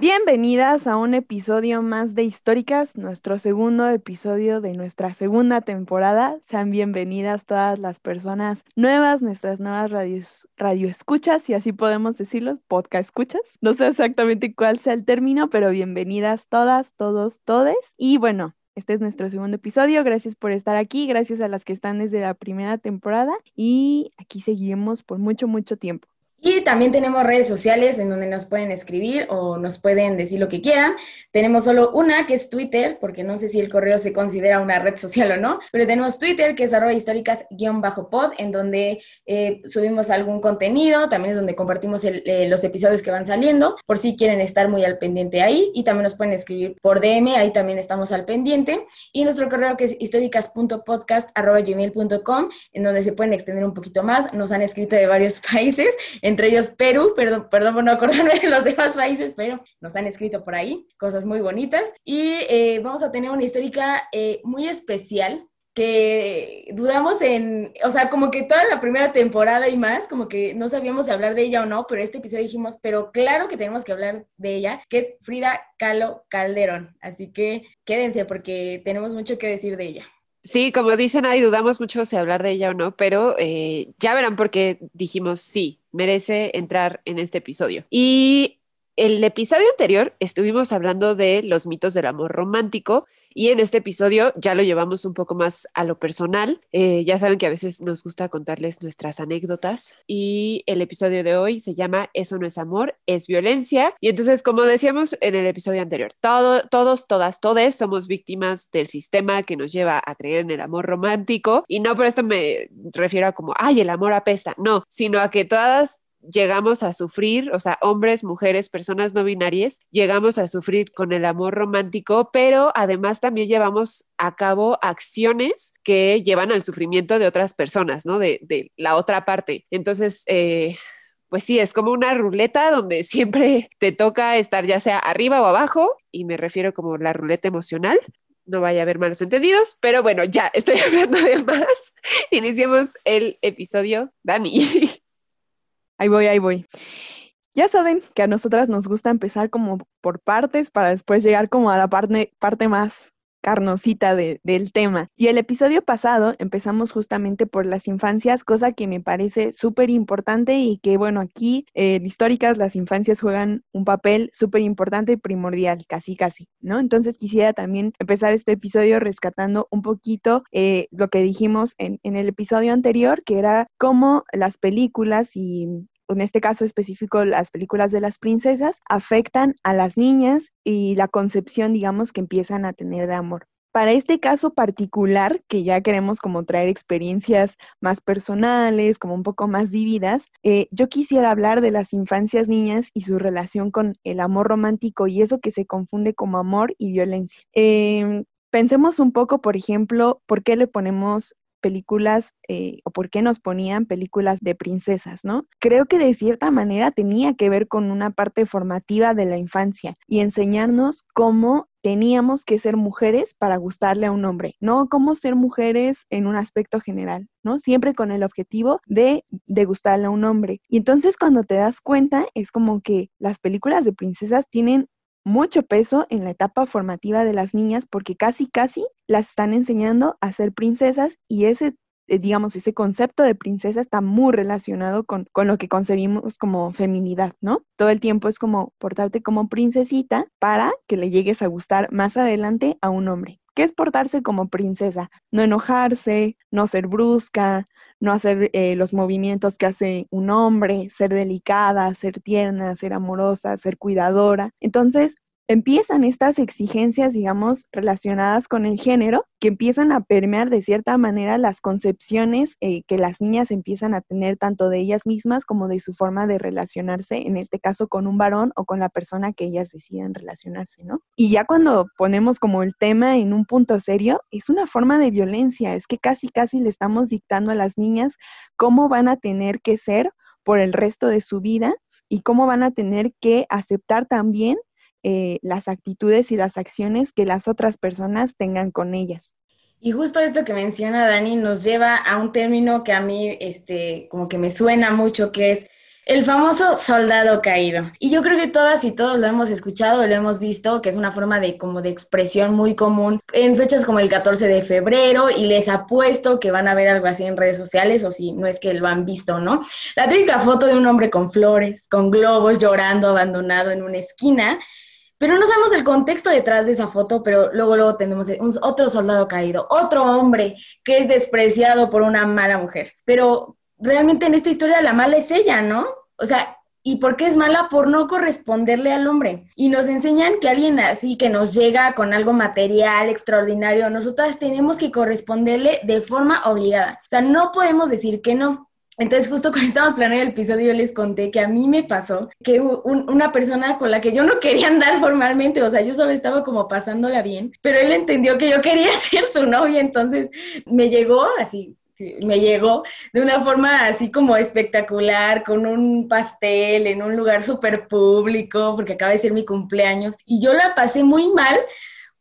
Bienvenidas a un episodio más de Históricas, nuestro segundo episodio de nuestra segunda temporada. Sean bienvenidas todas las personas nuevas, nuestras nuevas radios, radioescuchas, si así podemos decirlo, podcast escuchas. No sé exactamente cuál sea el término, pero bienvenidas todas, todos, todes. Y bueno, este es nuestro segundo episodio. Gracias por estar aquí, gracias a las que están desde la primera temporada y aquí seguiremos por mucho, mucho tiempo. Y también tenemos redes sociales en donde nos pueden escribir o nos pueden decir lo que quieran. Tenemos solo una que es Twitter, porque no sé si el correo se considera una red social o no, pero tenemos Twitter que es arroba históricas-pod, en donde eh, subimos algún contenido, también es donde compartimos eh, los episodios que van saliendo, por si quieren estar muy al pendiente ahí. Y también nos pueden escribir por DM, ahí también estamos al pendiente. Y nuestro correo que es históricas.podcast.gmail.com, en donde se pueden extender un poquito más. Nos han escrito de varios países entre ellos Perú, perdón, perdón por no acordarme de los demás países, pero nos han escrito por ahí cosas muy bonitas. Y eh, vamos a tener una histórica eh, muy especial que dudamos en, o sea, como que toda la primera temporada y más, como que no sabíamos si hablar de ella o no, pero este episodio dijimos, pero claro que tenemos que hablar de ella, que es Frida Kahlo Calderón. Así que quédense porque tenemos mucho que decir de ella. Sí, como dicen ahí, dudamos mucho si hablar de ella o no, pero eh, ya verán por qué dijimos sí, merece entrar en este episodio. Y el episodio anterior estuvimos hablando de los mitos del amor romántico y en este episodio ya lo llevamos un poco más a lo personal. Eh, ya saben que a veces nos gusta contarles nuestras anécdotas y el episodio de hoy se llama Eso no es amor, es violencia. Y entonces, como decíamos en el episodio anterior, todo, todos, todas, todes somos víctimas del sistema que nos lleva a creer en el amor romántico y no por esto me refiero a como, ay, el amor apesta, no, sino a que todas llegamos a sufrir, o sea, hombres, mujeres, personas no binarias, llegamos a sufrir con el amor romántico, pero además también llevamos a cabo acciones que llevan al sufrimiento de otras personas, ¿no? De, de la otra parte. Entonces, eh, pues sí, es como una ruleta donde siempre te toca estar ya sea arriba o abajo, y me refiero como la ruleta emocional, no vaya a haber malos entendidos, pero bueno, ya estoy hablando de más. Iniciemos el episodio, Dani. Ahí voy, ahí voy. Ya saben que a nosotras nos gusta empezar como por partes para después llegar como a la parte, parte más carnosita de, del tema. Y el episodio pasado empezamos justamente por las infancias, cosa que me parece súper importante y que, bueno, aquí en históricas las infancias juegan un papel súper importante y primordial, casi, casi, ¿no? Entonces quisiera también empezar este episodio rescatando un poquito eh, lo que dijimos en, en el episodio anterior, que era cómo las películas y en este caso específico las películas de las princesas, afectan a las niñas y la concepción, digamos, que empiezan a tener de amor. Para este caso particular, que ya queremos como traer experiencias más personales, como un poco más vividas, eh, yo quisiera hablar de las infancias niñas y su relación con el amor romántico y eso que se confunde como amor y violencia. Em, pensemos un poco, por ejemplo, por qué le ponemos películas eh, o por qué nos ponían películas de princesas, ¿no? Creo que de cierta manera tenía que ver con una parte formativa de la infancia y enseñarnos cómo teníamos que ser mujeres para gustarle a un hombre, no cómo ser mujeres en un aspecto general, ¿no? Siempre con el objetivo de, de gustarle a un hombre. Y entonces cuando te das cuenta es como que las películas de princesas tienen mucho peso en la etapa formativa de las niñas porque casi, casi las están enseñando a ser princesas y ese, eh, digamos, ese concepto de princesa está muy relacionado con, con lo que concebimos como feminidad, ¿no? Todo el tiempo es como portarte como princesita para que le llegues a gustar más adelante a un hombre. ¿Qué es portarse como princesa? No enojarse, no ser brusca, no hacer eh, los movimientos que hace un hombre, ser delicada, ser tierna, ser amorosa, ser cuidadora. Entonces, empiezan estas exigencias, digamos, relacionadas con el género, que empiezan a permear de cierta manera las concepciones eh, que las niñas empiezan a tener tanto de ellas mismas como de su forma de relacionarse, en este caso con un varón o con la persona que ellas decidan relacionarse, ¿no? Y ya cuando ponemos como el tema en un punto serio, es una forma de violencia, es que casi, casi le estamos dictando a las niñas cómo van a tener que ser por el resto de su vida y cómo van a tener que aceptar también eh, las actitudes y las acciones que las otras personas tengan con ellas. Y justo esto que menciona Dani nos lleva a un término que a mí, este, como que me suena mucho, que es el famoso soldado caído. Y yo creo que todas y todos lo hemos escuchado, lo hemos visto, que es una forma de como de expresión muy común en fechas como el 14 de febrero y les apuesto que van a ver algo así en redes sociales o si no es que lo han visto, ¿no? La típica foto de un hombre con flores, con globos, llorando, abandonado en una esquina. Pero no sabemos el contexto detrás de esa foto, pero luego, luego tenemos otro soldado caído, otro hombre que es despreciado por una mala mujer. Pero realmente en esta historia la mala es ella, ¿no? O sea, ¿y por qué es mala? Por no corresponderle al hombre. Y nos enseñan que alguien así que nos llega con algo material extraordinario, nosotras tenemos que corresponderle de forma obligada. O sea, no podemos decir que no. Entonces, justo cuando estábamos planeando el episodio, yo les conté que a mí me pasó que una persona con la que yo no quería andar formalmente, o sea, yo solo estaba como pasándola bien, pero él entendió que yo quería ser su novia, entonces me llegó así me llegó de una forma así como espectacular, con un pastel en un lugar súper público, porque acaba de ser mi cumpleaños. Y yo la pasé muy mal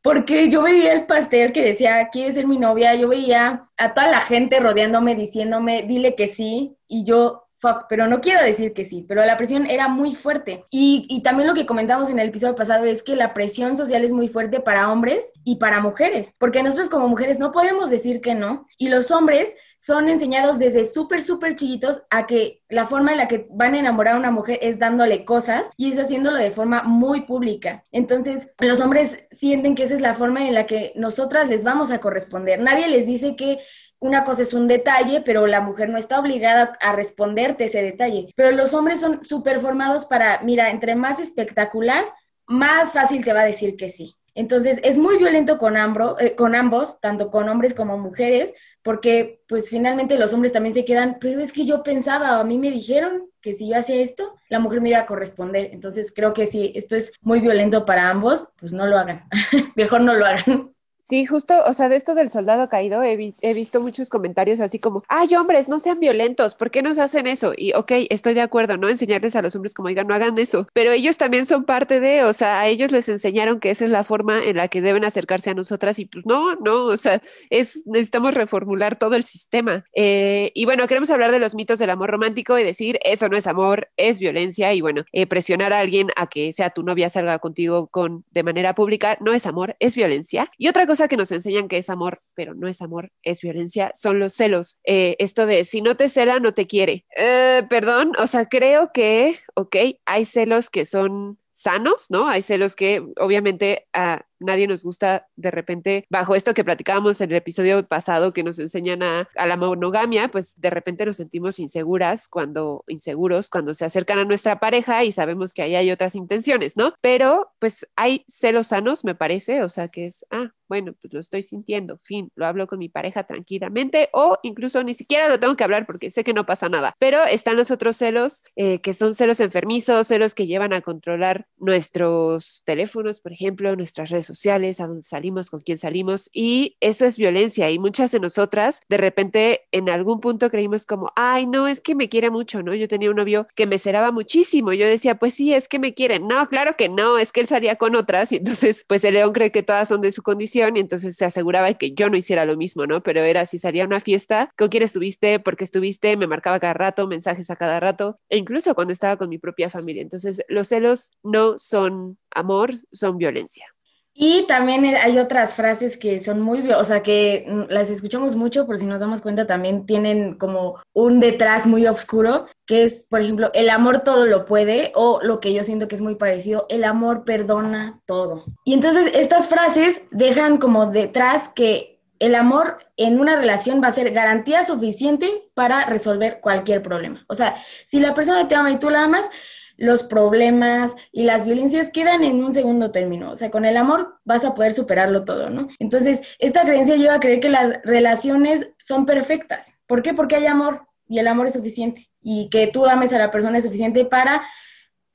porque yo veía el pastel que decía, quiere ser mi novia, yo veía a toda la gente rodeándome, diciéndome, dile que sí, y yo fuck, pero no quiero decir que sí, pero la presión era muy fuerte. Y, y, también lo que comentamos en el episodio pasado es que la presión social es muy fuerte para hombres y para mujeres, porque nosotros como mujeres no podemos decir que no, y los hombres son enseñados desde súper, súper chiquitos a que la forma en la que van a enamorar a una mujer es dándole cosas y es haciéndolo de forma muy pública. Entonces, los hombres sienten que esa es la forma en la que nosotras les vamos a corresponder. Nadie les dice que una cosa es un detalle, pero la mujer no está obligada a responderte ese detalle. Pero los hombres son súper formados para, mira, entre más espectacular, más fácil te va a decir que sí. Entonces, es muy violento con, eh, con ambos, tanto con hombres como mujeres, porque pues finalmente los hombres también se quedan, pero es que yo pensaba, a mí me dijeron que si yo hacía esto, la mujer me iba a corresponder. Entonces, creo que si esto es muy violento para ambos, pues no lo hagan. Mejor no lo hagan. Sí, justo, o sea, de esto del soldado caído he, visto muchos comentarios así como, ay hombres, no sean violentos, ¿por qué nos hacen eso? Y ok, estoy de acuerdo, ¿no? Enseñarles a los hombres como digan, no hagan eso, pero ellos también son parte de, o sea, a ellos les enseñaron que esa es la forma en la que deben acercarse a nosotras y pues no, no, o sea, es, necesitamos reformular todo el sistema. Eh, y bueno, queremos hablar de los mitos del amor romántico y decir, eso no es amor, es violencia y bueno, eh, presionar a alguien a que sea tu novia, salga contigo con, de manera pública, no es amor, es violencia. Y otra cosa que nos enseñan que es amor, pero no es amor, es violencia, son los celos. Eh, esto de si no te cela, no te quiere. Eh, perdón, o sea, creo que, ok, hay celos que son sanos, ¿no? Hay celos que obviamente a nadie nos gusta de repente, bajo esto que platicábamos en el episodio pasado que nos enseñan a, la monogamia, pues de repente nos sentimos inseguras cuando, inseguros cuando se acercan a nuestra pareja y sabemos que ahí hay otras intenciones, ¿no? Pero pues hay celos sanos, me parece, o sea que es, ah, bueno, pues lo estoy sintiendo, fin, lo hablo con mi pareja tranquilamente o incluso ni siquiera lo tengo que hablar porque sé que no pasa nada. Pero están los otros celos eh, que son celos enfermizos, celos que llevan a controlar nuestros teléfonos, por ejemplo, nuestras redes sociales, a dónde salimos, con quién salimos, y eso es violencia. Y muchas de nosotras, de repente, en algún punto creímos como, ay, no, es que me quiere mucho, ¿no? Yo tenía un novio que me ceraba muchísimo. Yo decía, pues sí, es que me quiere. No, claro que no, es que él salía con otras, y entonces, pues el león cree que todas son de su condición, y entonces se aseguraba de que yo no hiciera lo mismo, ¿no? Pero era si salía una fiesta, ¿con quién estuviste? ¿Por qué estuviste? Me marcaba cada rato, mensajes a cada rato, e incluso cuando estaba con mi propia familia. Entonces, los celos no son amor, son violencia. Y también hay otras frases que son muy, o sea, que mm, las escuchamos mucho, por si nos damos cuenta, también tienen como un detrás muy oscuro, que es, por ejemplo, el amor todo lo puede, o lo que yo siento que es muy parecido, el amor perdona todo. Y entonces estas frases dejan como detrás que el amor en una relación va a ser garantía suficiente para resolver cualquier problema. O sea, si la persona te ama y tú la amas, los problemas y las violencias quedan en un segundo término. O sea, con el amor vas a poder superarlo todo, ¿no? Entonces, esta creencia lleva a creer que las relaciones son perfectas. ¿Por qué? Porque hay amor y el amor es suficiente. Y que tú ames a la persona es suficiente para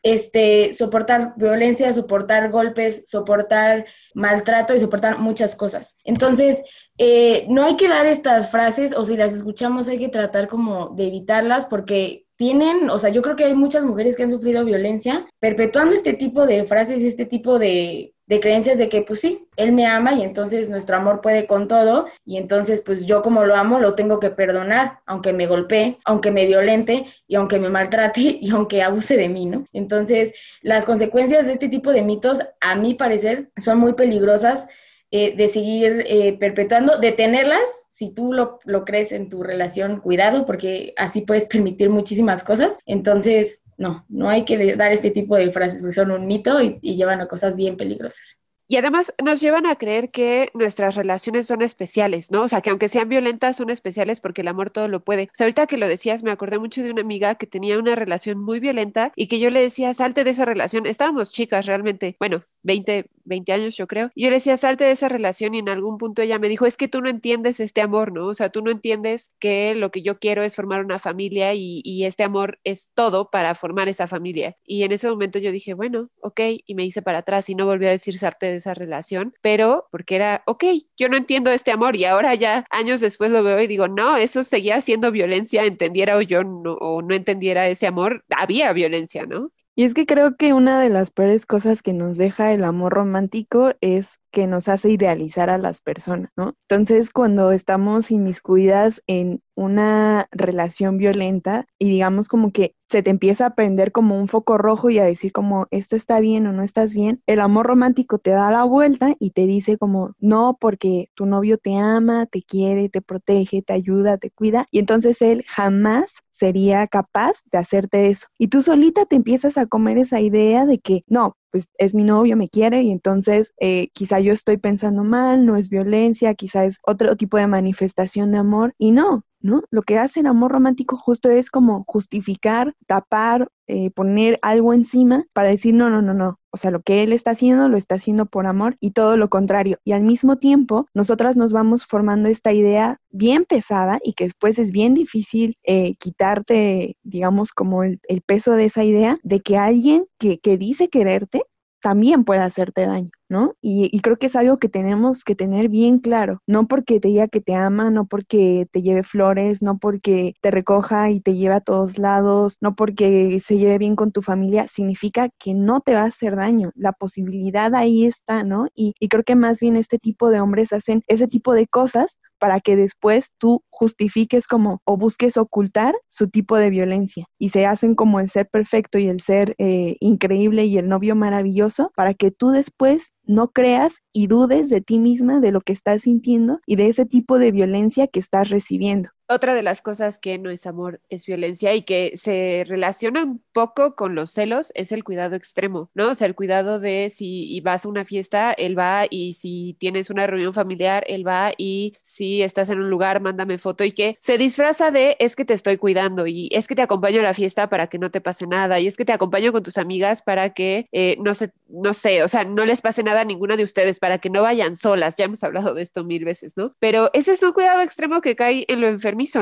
este, soportar violencia, soportar golpes, soportar maltrato y soportar muchas cosas. Entonces, eh, no hay que dar estas frases o si las escuchamos hay que tratar como de evitarlas porque tienen, o sea, yo creo que hay muchas mujeres que han sufrido violencia perpetuando este tipo de frases y este tipo de, de creencias de que pues sí, él me ama y entonces nuestro amor puede con todo y entonces pues yo como lo amo lo tengo que perdonar, aunque me golpee, aunque me violente y aunque me maltrate y aunque abuse de mí, ¿no? Entonces las consecuencias de este tipo de mitos a mi parecer son muy peligrosas eh, de seguir eh, perpetuando, detenerlas, si tú lo, lo, crees en tu relación, cuidado, porque así puedes permitir muchísimas cosas. Entonces, no, no hay que dar este tipo de frases, porque son un mito y, y llevan a cosas bien peligrosas. Y además nos llevan a creer que nuestras relaciones son especiales, ¿no? O sea, que aunque sean violentas, son especiales porque el amor todo lo puede. O sea, ahorita que lo decías, me acordé mucho de una amiga que tenía una relación muy violenta y que yo le decía, salte de esa relación. Estábamos chicas realmente, bueno, 20, 20 años yo creo. Y yo le decía, salte de esa relación y en algún punto ella me dijo, es que tú no entiendes este amor, ¿no? O sea, tú no entiendes que lo que yo quiero es formar una familia y, este amor es todo para formar esa familia. Y en ese momento yo dije, bueno, ok, y me hice para atrás y no volví a decir salte de esa relación, pero porque era, ok, yo no entiendo este amor y ahora ya años después lo veo y digo, no, eso seguía siendo violencia, entendiera o yo o no entendiera ese amor, había violencia, ¿no? Y es que creo que una de las peores cosas que nos deja el amor romántico es que nos hace idealizar a las personas, ¿no? Entonces, cuando estamos inmiscuidas en una relación violenta y digamos como que se te empieza a prender como un foco rojo y a decir como esto está bien o no estás bien, el amor romántico te da la vuelta y te dice como no porque tu novio te ama, te quiere, te protege, te ayuda, te cuida y entonces él jamás sería capaz de hacerte eso. Y tú solita te empiezas a comer esa idea de que no, pues es mi novio, me quiere y entonces eh, quizá yo estoy pensando mal, no es violencia, quizá es otro tipo de manifestación de amor y no, ¿no? Lo que hace el amor romántico justo es como justificar, tapar, eh, poner algo encima para decir, no, no, no, no. O sea, lo que él está haciendo lo está haciendo por amor y todo lo contrario. Y al mismo tiempo, nosotras nos vamos formando esta idea bien pesada y que después es bien difícil eh, quitarte, digamos, como el, el, peso de esa idea de que alguien que, que dice quererte también puede hacerte daño. ¿no? Y, creo que es algo que tenemos que tener bien claro, no porque te diga que te ama, no porque te lleve flores, no porque te recoja y te lleve a todos lados, no porque se lleve bien con tu familia, significa que no te va a hacer daño. La posibilidad ahí está, ¿no? Y, y creo que más bien este tipo de hombres hacen ese tipo de cosas para que después tú justifiques como o busques ocultar su tipo de violencia y se hacen como el ser perfecto y el ser eh, increíble y el novio maravilloso para que tú después no creas y dudes de ti misma, de lo que estás sintiendo y de ese tipo de violencia que estás recibiendo. Otra de las cosas que no es amor es violencia y que se relaciona un poco con los celos es el cuidado extremo, ¿no? O sea, el cuidado de si vas a una fiesta, él va y si tienes una reunión familiar, él va y si estás en un lugar, mándame foto y que se disfraza de es que te estoy cuidando y es que te acompaño a la fiesta para que no te pase nada y es que te acompaño con tus amigas para que eh, no se, no sé, o sea, no les pase nada a ninguna de ustedes para que no vayan solas. Ya hemos hablado de esto mil veces, ¿no? Pero ese es un cuidado extremo que cae en lo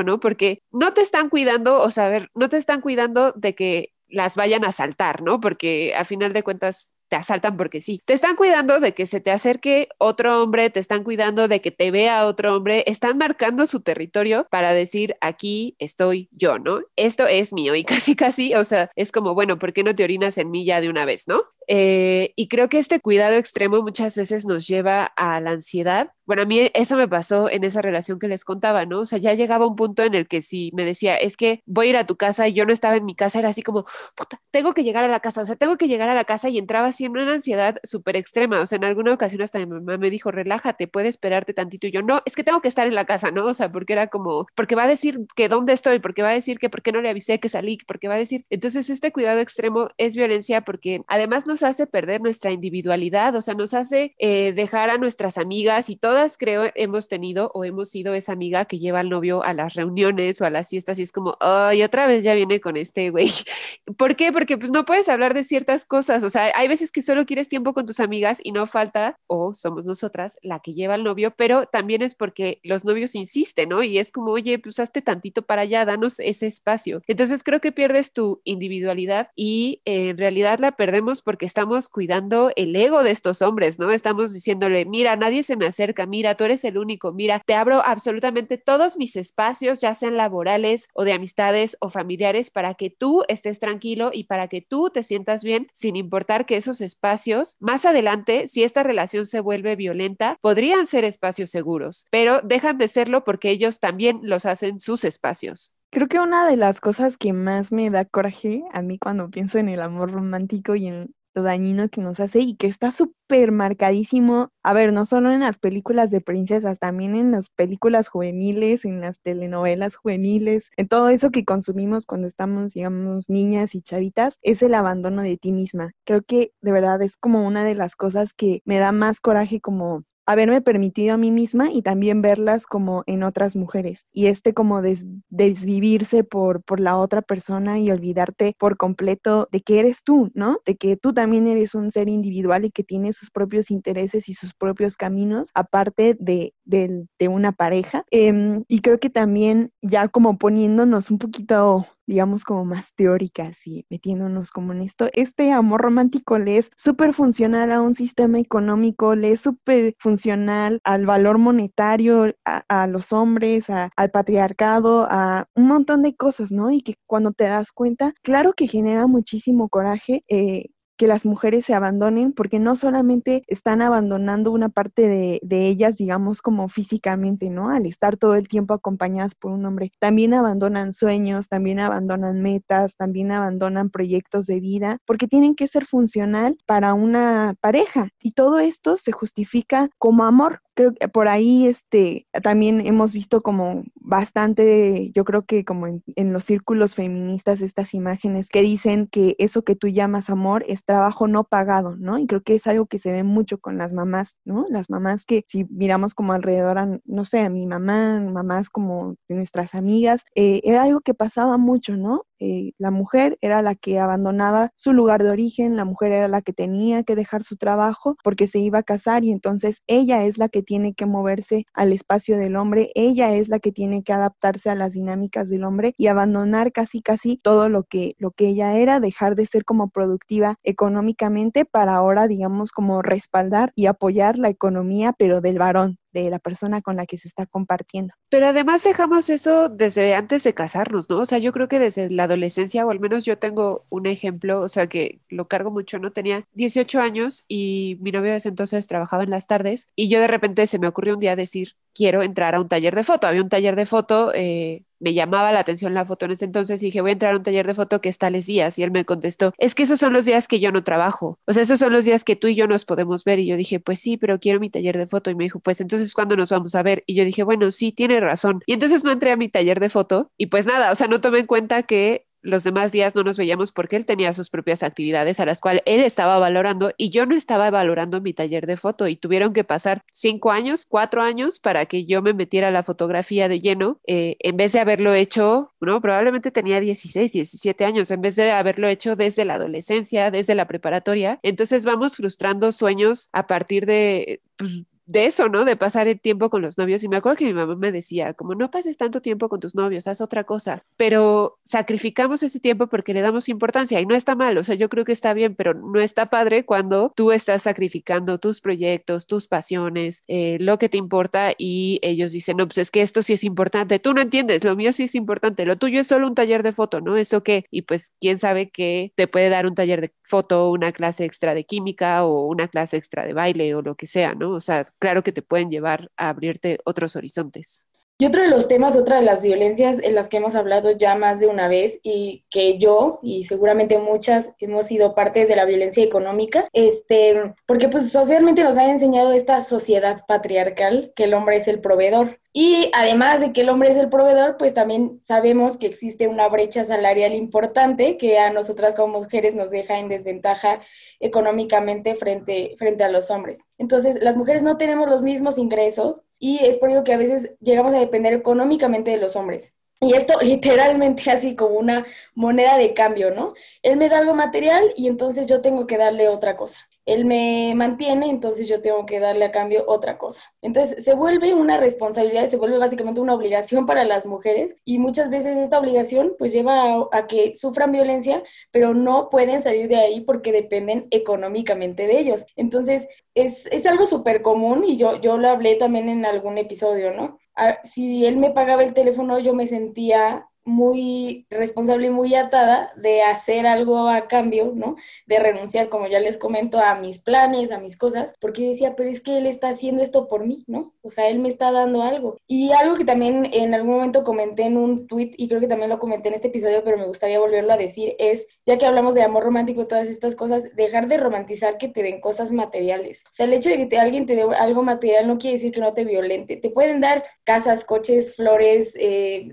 ¿no? Porque no te están cuidando, o sea, a ver, no te están cuidando de que las vayan a asaltar, ¿no? Porque a final de cuentas te asaltan porque sí. Te están cuidando de que se te acerque otro hombre, te están cuidando de que te vea otro hombre, están marcando su territorio para decir, aquí estoy yo, ¿no? Esto es mío y casi, casi, o sea, es como, bueno, ¿por qué no te orinas en mí ya de una vez, ¿no? Eh, y creo que este cuidado extremo muchas veces nos lleva a la ansiedad. Bueno, a mí eso me pasó en esa relación que les contaba, ¿no? O sea, ya llegaba un punto en el que si me decía, es que voy a ir a tu casa y yo no estaba en mi casa, era así como, puta, tengo que llegar a la casa, o sea, tengo que llegar a la casa y entraba así en una ansiedad súper extrema. O sea, en alguna ocasión hasta mi mamá me dijo, relájate, puede esperarte tantito. Y yo, no, es que tengo que estar en la casa, ¿no? O sea, porque era como, porque va a decir que dónde estoy, porque va a decir que por qué no le avisé que salí, porque va a decir. Entonces, este cuidado extremo es violencia porque además no nos hace perder nuestra individualidad, o sea, nos hace eh, dejar a nuestras amigas y todas creo hemos tenido o hemos sido esa amiga que lleva al novio a las reuniones o a las fiestas y es como, ay, otra vez ya viene con este güey. ¿Por qué? Porque pues no puedes hablar de ciertas cosas, o sea, hay veces que solo quieres tiempo con tus amigas y no falta, o somos nosotras, la que lleva al novio, pero también es porque los novios insisten, ¿no? Y es como, oye, pues hazte tantito para allá, danos ese espacio. Entonces creo que pierdes tu individualidad y eh, en realidad la perdemos porque estamos cuidando el ego de estos hombres, ¿no? Estamos diciéndole, mira, nadie se me acerca, mira, tú eres el único, mira, te abro absolutamente todos mis espacios, ya sean laborales o de amistades o familiares, para que tú estés tranquilo y para que tú te sientas bien, sin importar que esos espacios, más adelante, si esta relación se vuelve violenta, podrían ser espacios seguros, pero dejan de serlo porque ellos también los hacen sus espacios. Creo que una de las cosas que más me da coraje a mí cuando pienso en el amor romántico y en lo dañino que nos hace y que está súper marcadísimo, a ver, no solo en las películas de princesas, también en las películas juveniles, en las telenovelas juveniles, en todo eso que consumimos cuando estamos, digamos, niñas y chavitas, es el abandono de ti misma. Creo que de verdad es como una de las cosas que me da más coraje como haberme permitido a mí misma y también verlas como en otras mujeres y este como desvivirse por, por la otra persona y olvidarte por completo de que eres tú, ¿no? De que tú también eres un ser individual y que tiene sus propios intereses y sus propios caminos aparte de, de, una pareja. Em, y creo que también ya como poniéndonos un poquito digamos, como más teóricas y metiéndonos como en esto, este amor romántico le es súper funcional a un sistema económico, le es súper funcional al valor monetario, a, los hombres, al patriarcado, a un montón de cosas, ¿no? Y que cuando te das cuenta, claro que genera muchísimo coraje. Eh, que las mujeres se abandonen, porque no solamente están abandonando una parte de, ellas, digamos, como físicamente, ¿no? Al estar todo el tiempo acompañadas por un hombre, también abandonan sueños, también abandonan metas, también abandonan proyectos de vida, porque tienen que ser funcional para una pareja. Y todo esto se justifica como amor, creo que por ahí este, también hemos visto como bastante, yo creo que como en, los círculos feministas, estas imágenes que dicen que eso que tú llamas amor es trabajo no pagado, ¿no? Y creo que es algo que se ve mucho con las mamás, ¿no? Las mamás que si miramos como alrededor, a, no sé, a mi mamá, mamás como de nuestras amigas, eh, era algo que pasaba mucho, ¿no? Eh, la mujer era la que abandonaba su lugar de origen, la mujer era la que tenía que dejar su trabajo porque se iba a casar y entonces ella es la que tiene que moverse al espacio del hombre, ella es la que tiene que adaptarse a las dinámicas del hombre y abandonar casi casi todo lo que lo que ella era, dejar de ser como productiva económicamente para ahora digamos como respaldar y apoyar la economía pero del varón, de la persona con la que se está compartiendo. Pero además dejamos eso desde antes de casarnos, ¿no? O sea, yo creo que desde la adolescencia, o al menos yo tengo un ejemplo, o sea, que lo cargo mucho, ¿no? Tenía 18 años y mi novio desde entonces trabajaba en las tardes y yo de repente se me ocurrió un día decir, quiero entrar a un taller de foto. Había un taller de foto, eh, me llamaba la atención la foto en ese entonces y dije, voy a entrar a un taller de foto que es tales días. Y él me contestó, es que esos son los días que yo no trabajo. O sea, esos son los días que tú y yo nos podemos ver. Y yo dije, pues sí, pero quiero mi taller de foto. Y me dijo, pues entonces, ¿cuándo nos vamos a ver? Y yo dije, bueno, sí, tiene razón. Y entonces no entré a mi taller de foto y pues nada, o sea, no tomé en cuenta que los demás días no nos veíamos porque él tenía sus propias actividades a las cuales él estaba valorando y yo no estaba valorando mi taller de foto y tuvieron que pasar cinco años, cuatro años para que yo me metiera la fotografía de lleno eh, en vez de haberlo hecho, no, probablemente tenía 16, 17 años, en vez de haberlo hecho desde la adolescencia, desde la preparatoria. Entonces vamos frustrando sueños a partir de... Pues, de eso, ¿no? De pasar el tiempo con los novios. Y me acuerdo que mi mamá me decía, como no pases tanto tiempo con tus novios, haz otra cosa. Pero sacrificamos ese tiempo porque le damos importancia y no está mal. O sea, yo creo que está bien, pero no está padre cuando tú estás sacrificando tus proyectos, tus pasiones, eh, lo que te importa y ellos dicen, no, pues es que esto sí es importante. Tú no entiendes, lo mío sí es importante. Lo tuyo es solo un taller de foto, ¿no? Eso qué. Y pues quién sabe que te puede dar un taller de foto, una clase extra de química o una clase extra de baile o lo que sea, ¿no? O sea, claro que te pueden llevar a abrirte otros horizontes. Y otro de los temas, otra de las violencias en las que hemos hablado ya más de una vez y que yo y seguramente muchas hemos sido partes de la violencia económica, este, porque pues socialmente nos ha enseñado esta sociedad patriarcal que el hombre es el proveedor. Y además de que el hombre es el proveedor, pues también sabemos que existe una brecha salarial importante que a nosotras como mujeres nos deja en desventaja económicamente frente, frente a los hombres. Entonces, las mujeres no tenemos los mismos ingresos y es por ello que a veces llegamos a depender económicamente de los hombres. Y esto literalmente así como una moneda de cambio, ¿no? Él me da algo material y entonces yo tengo que darle otra cosa él me mantiene, entonces yo tengo que darle a cambio otra cosa. Entonces se vuelve una responsabilidad, se vuelve básicamente una obligación para las mujeres y muchas veces esta obligación pues lleva a, que sufran violencia, pero no pueden salir de ahí porque dependen económicamente de ellos. Entonces es, es algo súper común y yo, yo lo hablé también en algún episodio, ¿no? Ah, si él me pagaba el teléfono, yo me sentía muy responsable y muy atada de hacer algo a cambio, ¿no? De renunciar, como ya les comento, a mis planes, a mis cosas, porque decía, pero es que él está haciendo esto por mí, ¿no? O sea, él me está dando algo. Y algo que también en algún momento comenté en un tweet, y creo que también lo comenté en este episodio, pero me gustaría volverlo a decir, es, ya que hablamos de amor romántico todas estas cosas, dejar de romantizar que te den cosas materiales. O sea, el hecho de que alguien te dé algo material no quiere decir que no te violente. Te pueden dar casas, coches, flores, eh,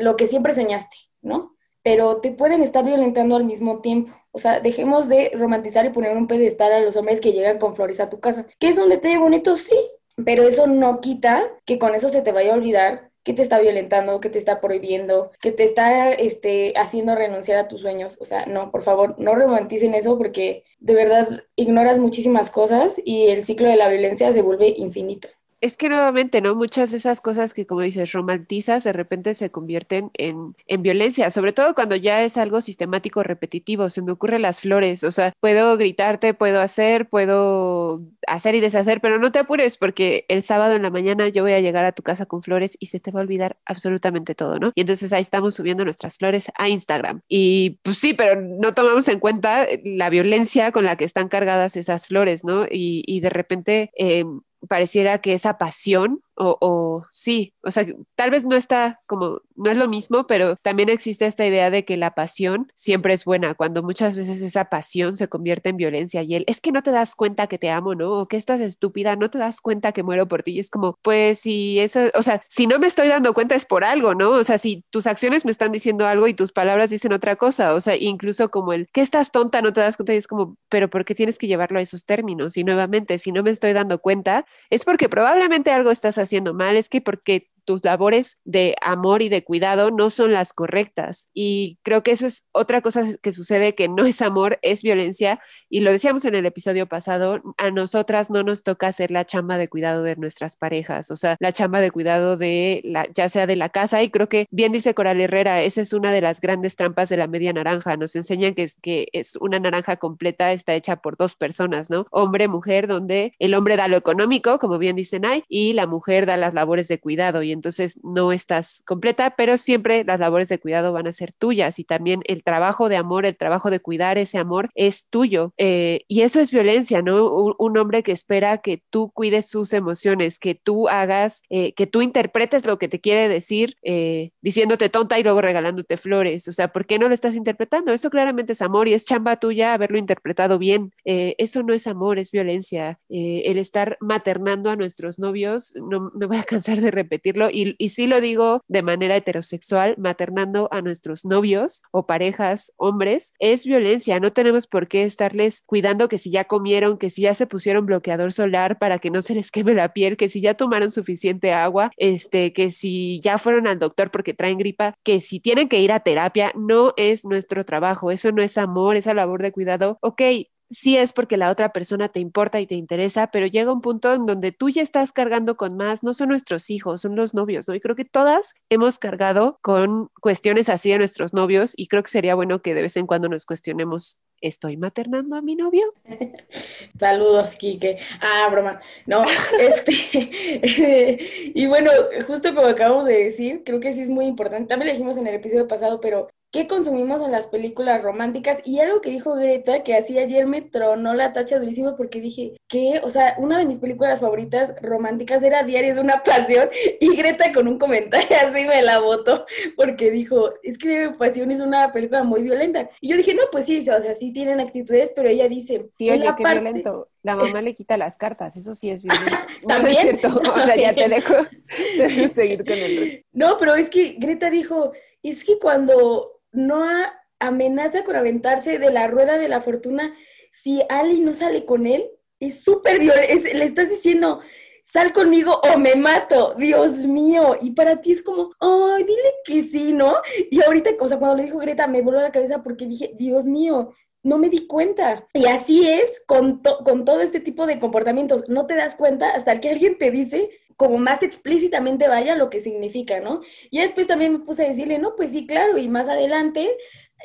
lo que siempre soñaste, ¿no? Pero te pueden estar violentando al mismo tiempo. O sea, dejemos de romantizar y poner un pedestal a los hombres que llegan con flores a tu casa. ¿Que es un detalle bonito? Sí, pero eso no quita que con eso se te vaya a olvidar que te está violentando, que te está prohibiendo, que te está este, haciendo renunciar a tus sueños. O sea, no, por favor, no romanticen eso porque de verdad ignoras muchísimas cosas y el ciclo de la violencia se vuelve infinito es que nuevamente, ¿no? Muchas de esas cosas que, como dices, romantizas, de repente se convierten en, en, violencia, sobre todo cuando ya es algo sistemático, repetitivo. Se me ocurren las flores, o sea, puedo gritarte, puedo hacer, puedo hacer y deshacer, pero no te apures porque el sábado en la mañana yo voy a llegar a tu casa con flores y se te va a olvidar absolutamente todo, ¿no? Y entonces ahí estamos subiendo nuestras flores a Instagram. Y pues sí, pero no tomamos en cuenta la violencia con la que están cargadas esas flores, ¿no? Y, y de repente... Eh, pareciera que esa pasión o, sí, o sea, tal vez no está como, no es lo mismo, pero también existe esta idea de que la pasión siempre es buena, cuando muchas veces esa pasión se convierte en violencia y él, es que no te das cuenta que te amo, ¿no? O que estás estúpida, no te das cuenta que muero por ti. Y es como, pues si eso, o sea, si no me estoy dando cuenta es por algo, ¿no? O sea, si tus acciones me están diciendo algo y tus palabras dicen otra cosa, o sea, incluso como el, que estás tonta, no te das cuenta y es como, pero ¿por qué tienes que llevarlo a esos términos? Y nuevamente, si no me estoy dando cuenta, es porque probablemente algo estás haciendo haciendo mal, es que porque tus labores de amor y de cuidado no son las correctas. Y creo que eso es otra cosa que sucede, que no es amor, es violencia. Y lo decíamos en el episodio pasado, a nosotras no nos toca hacer la chamba de cuidado de nuestras parejas, o sea, la chamba de cuidado de la, ya sea de la casa. Y creo que bien dice Coral Herrera, esa es una de las grandes trampas de la media naranja. Nos enseñan que es, que es una naranja completa, está hecha por dos personas, ¿no? Hombre, mujer, donde el hombre da lo económico, como bien dicen ahí, y la mujer da las labores de cuidado. Y entonces no estás completa, pero siempre las labores de cuidado van a ser tuyas y también el trabajo de amor, el trabajo de cuidar ese amor es tuyo. Eh, y eso es violencia, ¿no? Un, hombre que espera que tú cuides sus emociones, que tú hagas, eh, que tú interpretes lo que te quiere decir eh, diciéndote tonta y luego regalándote flores. O sea, ¿por qué no lo estás interpretando? Eso claramente es amor y es chamba tuya haberlo interpretado bien. eso no es amor, es violencia. el estar maternando a nuestros novios, no me voy a cansar de repetirlo, y, y sí lo digo de manera heterosexual, maternando a nuestros novios o parejas hombres, es violencia. No tenemos por qué estarles cuidando que si ya comieron, que si ya se pusieron bloqueador solar para que no se les queme la piel, que si ya tomaron suficiente agua, este, que si ya fueron al doctor porque traen gripa, que si tienen que ir a terapia, no es nuestro trabajo, eso no es amor, esa labor de cuidado. Ok, sí es porque la otra persona te importa y te interesa, pero llega un punto en donde tú ya estás cargando con más, no son nuestros hijos, son los novios, ¿no? Y creo que todas hemos cargado con cuestiones así de nuestros novios y creo que sería bueno que de vez en cuando nos cuestionemos, ¿estoy maternando a mi novio? Saludos, Kike. Ah, broma. No, este, y bueno, justo como acabamos de decir, creo que sí es muy importante, también lo dijimos en el episodio pasado, pero qué consumimos en las películas románticas y algo que dijo Greta que así ayer me tronó la tacha durísimo porque dije que, o sea, una de mis películas favoritas románticas era Diario de una Pasión y Greta con un comentario así me la votó porque dijo, es que Diario de Pasión es una película muy violenta. Y yo dije, no, pues sí, o sea, sí tienen actitudes, pero ella dice... Sí, oye, qué violento. La mamá le quita las cartas, eso sí es violento. No, es cierto, o sea, ya te dejo, de seguir con el... No, pero es que Greta dijo, es que cuando no amenaza con aventarse de la rueda de la fortuna si Ali no sale con él. Es súper violento. Le estás diciendo, sal conmigo o me mato. Dios mío. Y para ti es como, ay, dile que sí, ¿no? Y ahorita, o sea, cuando le dijo Greta, me voló la cabeza porque dije, Dios mío, no me di cuenta. Y así es con, con todo este tipo de comportamientos. No te das cuenta hasta que alguien te dice como más explícitamente vaya lo que significa, ¿no? Y después también me puse a decirle, no, pues sí, claro, y más adelante,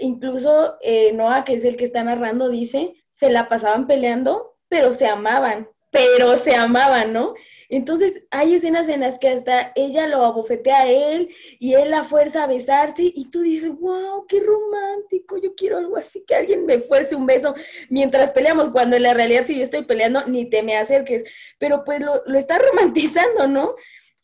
incluso eh, Noah, que es el que está narrando, dice, se la pasaban peleando, pero se amaban, pero se amaban, ¿no? Entonces hay escenas en las que hasta ella lo abofetea a él y él la fuerza a besarse y tú dices, wow, qué romántico, yo quiero algo así, que alguien me fuerce un beso mientras peleamos, cuando en la realidad si yo estoy peleando, ni te me acerques, pero pues lo, lo está romantizando, ¿no?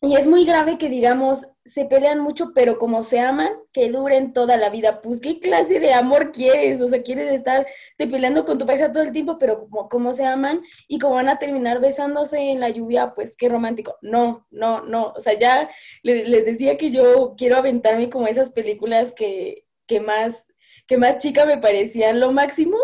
Y es muy grave que, digamos, se pelean mucho, pero como se aman, que duren toda la vida. Pues, ¿qué clase de amor quieres? O sea, quieres estar peleando con tu pareja todo el tiempo, pero como, se aman y como van a terminar besándose en la lluvia, pues qué romántico. No, no, no. O sea, ya les decía que yo quiero aventarme como esas películas que, que, más, que más chica me parecían lo máximo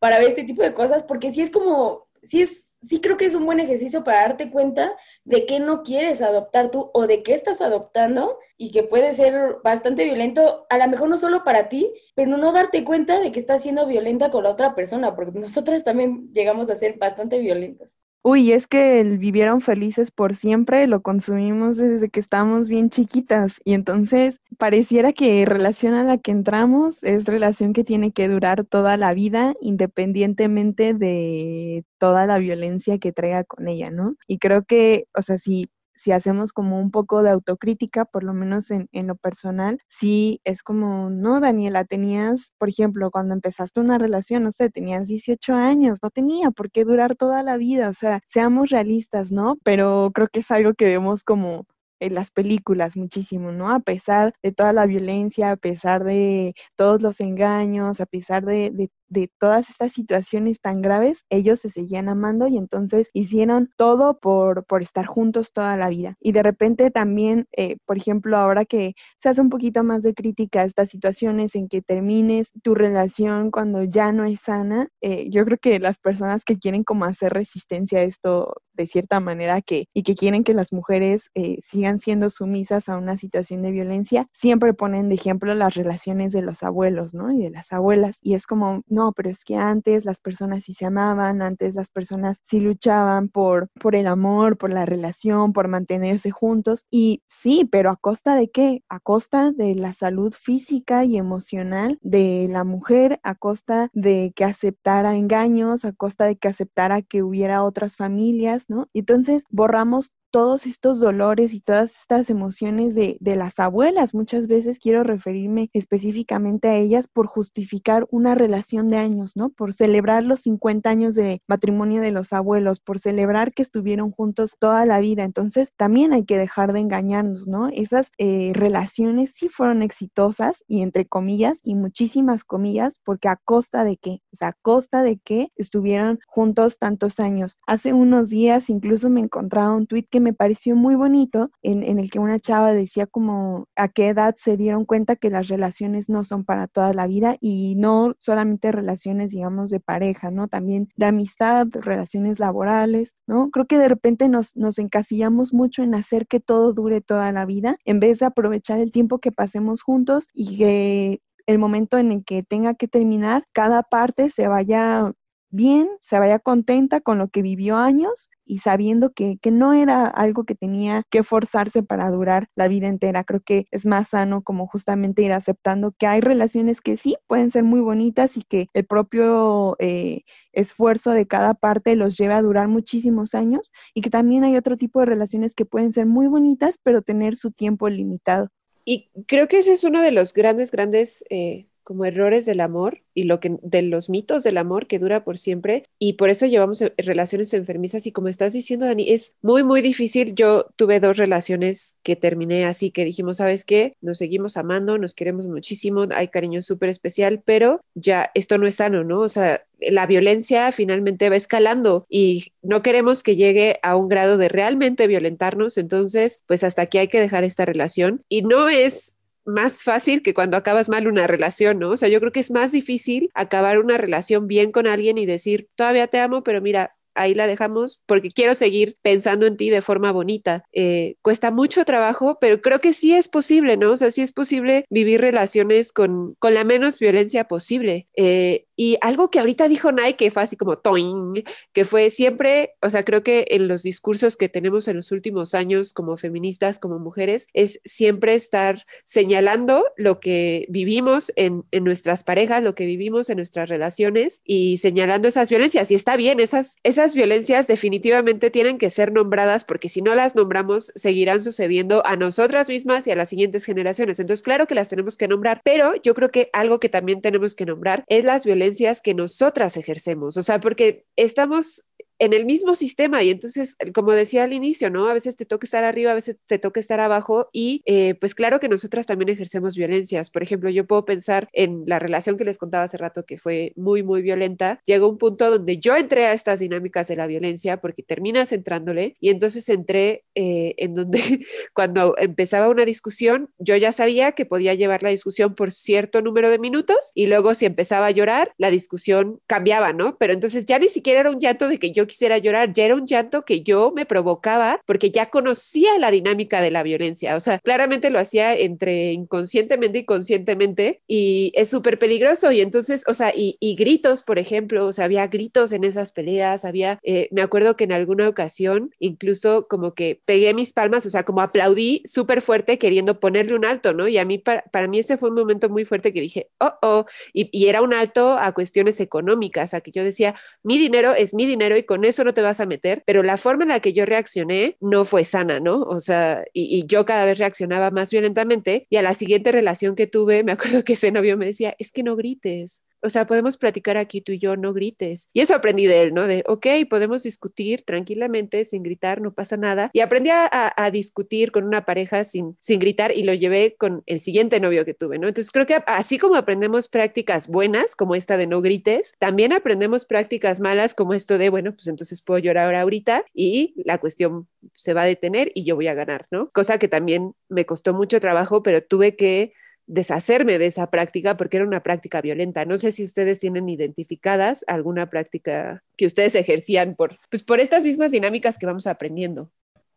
para ver este tipo de cosas, porque sí es como, sí es sí creo que es un buen ejercicio para darte cuenta de qué no quieres adoptar tú o de qué estás adoptando y que puede ser bastante violento, a lo mejor no solo para ti, pero no darte cuenta de que estás siendo violenta con la otra persona, porque nosotras también llegamos a ser bastante violentas. Uy, es que vivieron felices por siempre lo consumimos desde que estábamos bien chiquitas y entonces pareciera que relación a la que entramos es relación que tiene que durar toda la vida independientemente de toda la violencia que traiga con ella, ¿no? Y creo que, o sea, si si hacemos como un poco de autocrítica, por lo menos en, en, lo personal, sí es como, no, Daniela, tenías, por ejemplo, cuando empezaste una relación, no sé, tenías 18 años, no tenía por qué durar toda la vida, o sea, seamos realistas, ¿no? Pero creo que es algo que vemos como en las películas muchísimo, ¿no? A pesar de toda la violencia, a pesar de todos los engaños, a pesar de, de de todas estas situaciones tan graves, ellos se seguían amando y entonces hicieron todo por, por estar juntos toda la vida. Y de repente también, eh, por ejemplo, ahora que se hace un poquito más de crítica a estas situaciones en que termines tu relación cuando ya no es sana, eh, yo creo que las personas que quieren como hacer resistencia a esto de cierta manera que, y que quieren que las mujeres eh, sigan siendo sumisas a una situación de violencia, siempre ponen de ejemplo las relaciones de los abuelos, ¿no? Y de las abuelas. Y es como, no, pero es que antes las personas sí se amaban, antes las personas sí luchaban por, por el amor, por la relación, por mantenerse juntos. Y sí, pero ¿a costa de qué? A costa de la salud física y emocional de la mujer, a costa de que aceptara engaños, a costa de que aceptara que hubiera otras familias, ¿no? Entonces borramos todos estos dolores y todas estas emociones de, de, las abuelas. Muchas veces quiero referirme específicamente a ellas por justificar una relación de años, ¿no? Por celebrar los 50 años de matrimonio de los abuelos, por celebrar que estuvieron juntos toda la vida. Entonces, también hay que dejar de engañarnos, ¿no? Esas eh, relaciones sí fueron exitosas y entre comillas y muchísimas comillas, porque a costa de qué? O sea, a costa de que estuvieron juntos tantos años. Hace unos días incluso me encontraba un tweet que me pareció muy bonito, en, el que una chava decía como a qué edad se dieron cuenta que las relaciones no son para toda la vida y no solamente relaciones, digamos, de pareja, ¿no? También de amistad, relaciones laborales, ¿no? Creo que de repente nos, nos encasillamos mucho en hacer que todo dure toda la vida, en vez de aprovechar el tiempo que pasemos juntos y que el momento en el que tenga que terminar, cada parte se vaya bien, se vaya contenta con lo que vivió años y sabiendo que, que, no era algo que tenía que forzarse para durar la vida entera. Creo que es más sano como justamente ir aceptando que hay relaciones que sí pueden ser muy bonitas y que el propio eh, esfuerzo de cada parte los lleva a durar muchísimos años y que también hay otro tipo de relaciones que pueden ser muy bonitas pero tener su tiempo limitado. y creo que ese es uno de los grandes, grandes eh, como errores del amor y lo que de los mitos del amor que dura por siempre. Y por eso llevamos eh, relaciones enfermizas. Y como estás diciendo Dani es muy muy difícil. Yo tuve dos relaciones que terminé así que dijimos sabes qué nos seguimos amando nos queremos muchísimo hay cariño súper especial pero ya esto no es sano no o sea la violencia finalmente va escalando y no queremos que llegue a un grado de realmente violentarnos. Entonces pues hasta aquí hay que dejar esta relación. Y no es más fácil que cuando acabas mal una relación, ¿no? O sea, yo creo que es más difícil acabar una relación bien con alguien y decir, todavía te amo, pero mira, ahí la dejamos porque quiero seguir pensando en ti de forma bonita. Eh, cuesta mucho trabajo, pero creo que sí es posible, ¿no? O sea, sí es posible vivir relaciones con, con la menos violencia posible. Eh, y algo que ahorita dijo Nike, que fue así como toing, que fue siempre, o sea, creo que en los discursos que tenemos en los últimos años como feministas, como mujeres, es siempre estar señalando lo que vivimos en, en nuestras parejas, lo que vivimos en nuestras relaciones y señalando esas violencias. Y está bien, esas, esas violencias definitivamente tienen que ser nombradas porque si no las nombramos, seguirán sucediendo a nosotras mismas y a las siguientes generaciones. Entonces, claro que las tenemos que nombrar, pero yo creo que algo que también tenemos que nombrar es las violencias que nosotras ejercemos, o sea, porque estamos en el mismo sistema y entonces, como decía al inicio, ¿no? A veces te toca estar arriba, a veces te toca estar abajo y eh, pues claro que nosotras también ejercemos violencias. Por ejemplo, yo puedo pensar en la relación que les contaba hace rato que fue muy, muy violenta. Llegó un punto donde yo entré a estas dinámicas de la violencia porque terminas entrándole y entonces entré eh, en donde cuando empezaba una discusión, yo ya sabía que podía llevar la discusión por cierto número de minutos y luego si empezaba a llorar, la discusión cambiaba, ¿no? Pero entonces ya ni siquiera era un llanto de que yo quisiera llorar, ya era un llanto que yo me provocaba porque ya conocía la dinámica de la violencia. O sea, claramente lo hacía entre inconscientemente y conscientemente y es súper peligroso. Y entonces, o sea, y, gritos, por ejemplo, o sea, había gritos en esas peleas, había, eh, me acuerdo que en alguna ocasión incluso como que pegué mis palmas, o sea, como aplaudí súper fuerte queriendo ponerle un alto, ¿no? Y a mí, para, para, mí ese fue un momento muy fuerte que dije, oh, oh, y, y era un alto a cuestiones económicas, a que yo decía, mi dinero es mi dinero y con eso no te vas a meter, pero la forma en la que yo reaccioné no fue sana, ¿no? O sea, y yo cada vez reaccionaba más violentamente y a la siguiente relación que tuve, me acuerdo que ese novio me decía, es que no grites, o sea, podemos platicar aquí tú y yo, no grites. Y eso aprendí de él, ¿no? De, ok, podemos discutir tranquilamente, sin gritar, no pasa nada. Y aprendí a, a, discutir con una pareja sin, sin gritar y lo llevé con el siguiente novio que tuve, ¿no? Entonces creo que así como aprendemos prácticas buenas, como esta de no grites, también aprendemos prácticas malas, como esto de, bueno, pues entonces puedo llorar ahorita y la cuestión se va a detener y yo voy a ganar, ¿no? Cosa que también me costó mucho trabajo, pero tuve que deshacerme de esa práctica porque era una práctica violenta. No sé si ustedes tienen identificadas alguna práctica que ustedes ejercían por, pues por estas mismas dinámicas que vamos aprendiendo.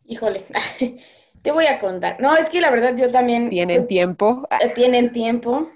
Híjole, te voy a contar. No, es que la verdad yo también... ¿Tienen tiempo? Tienen tiempo.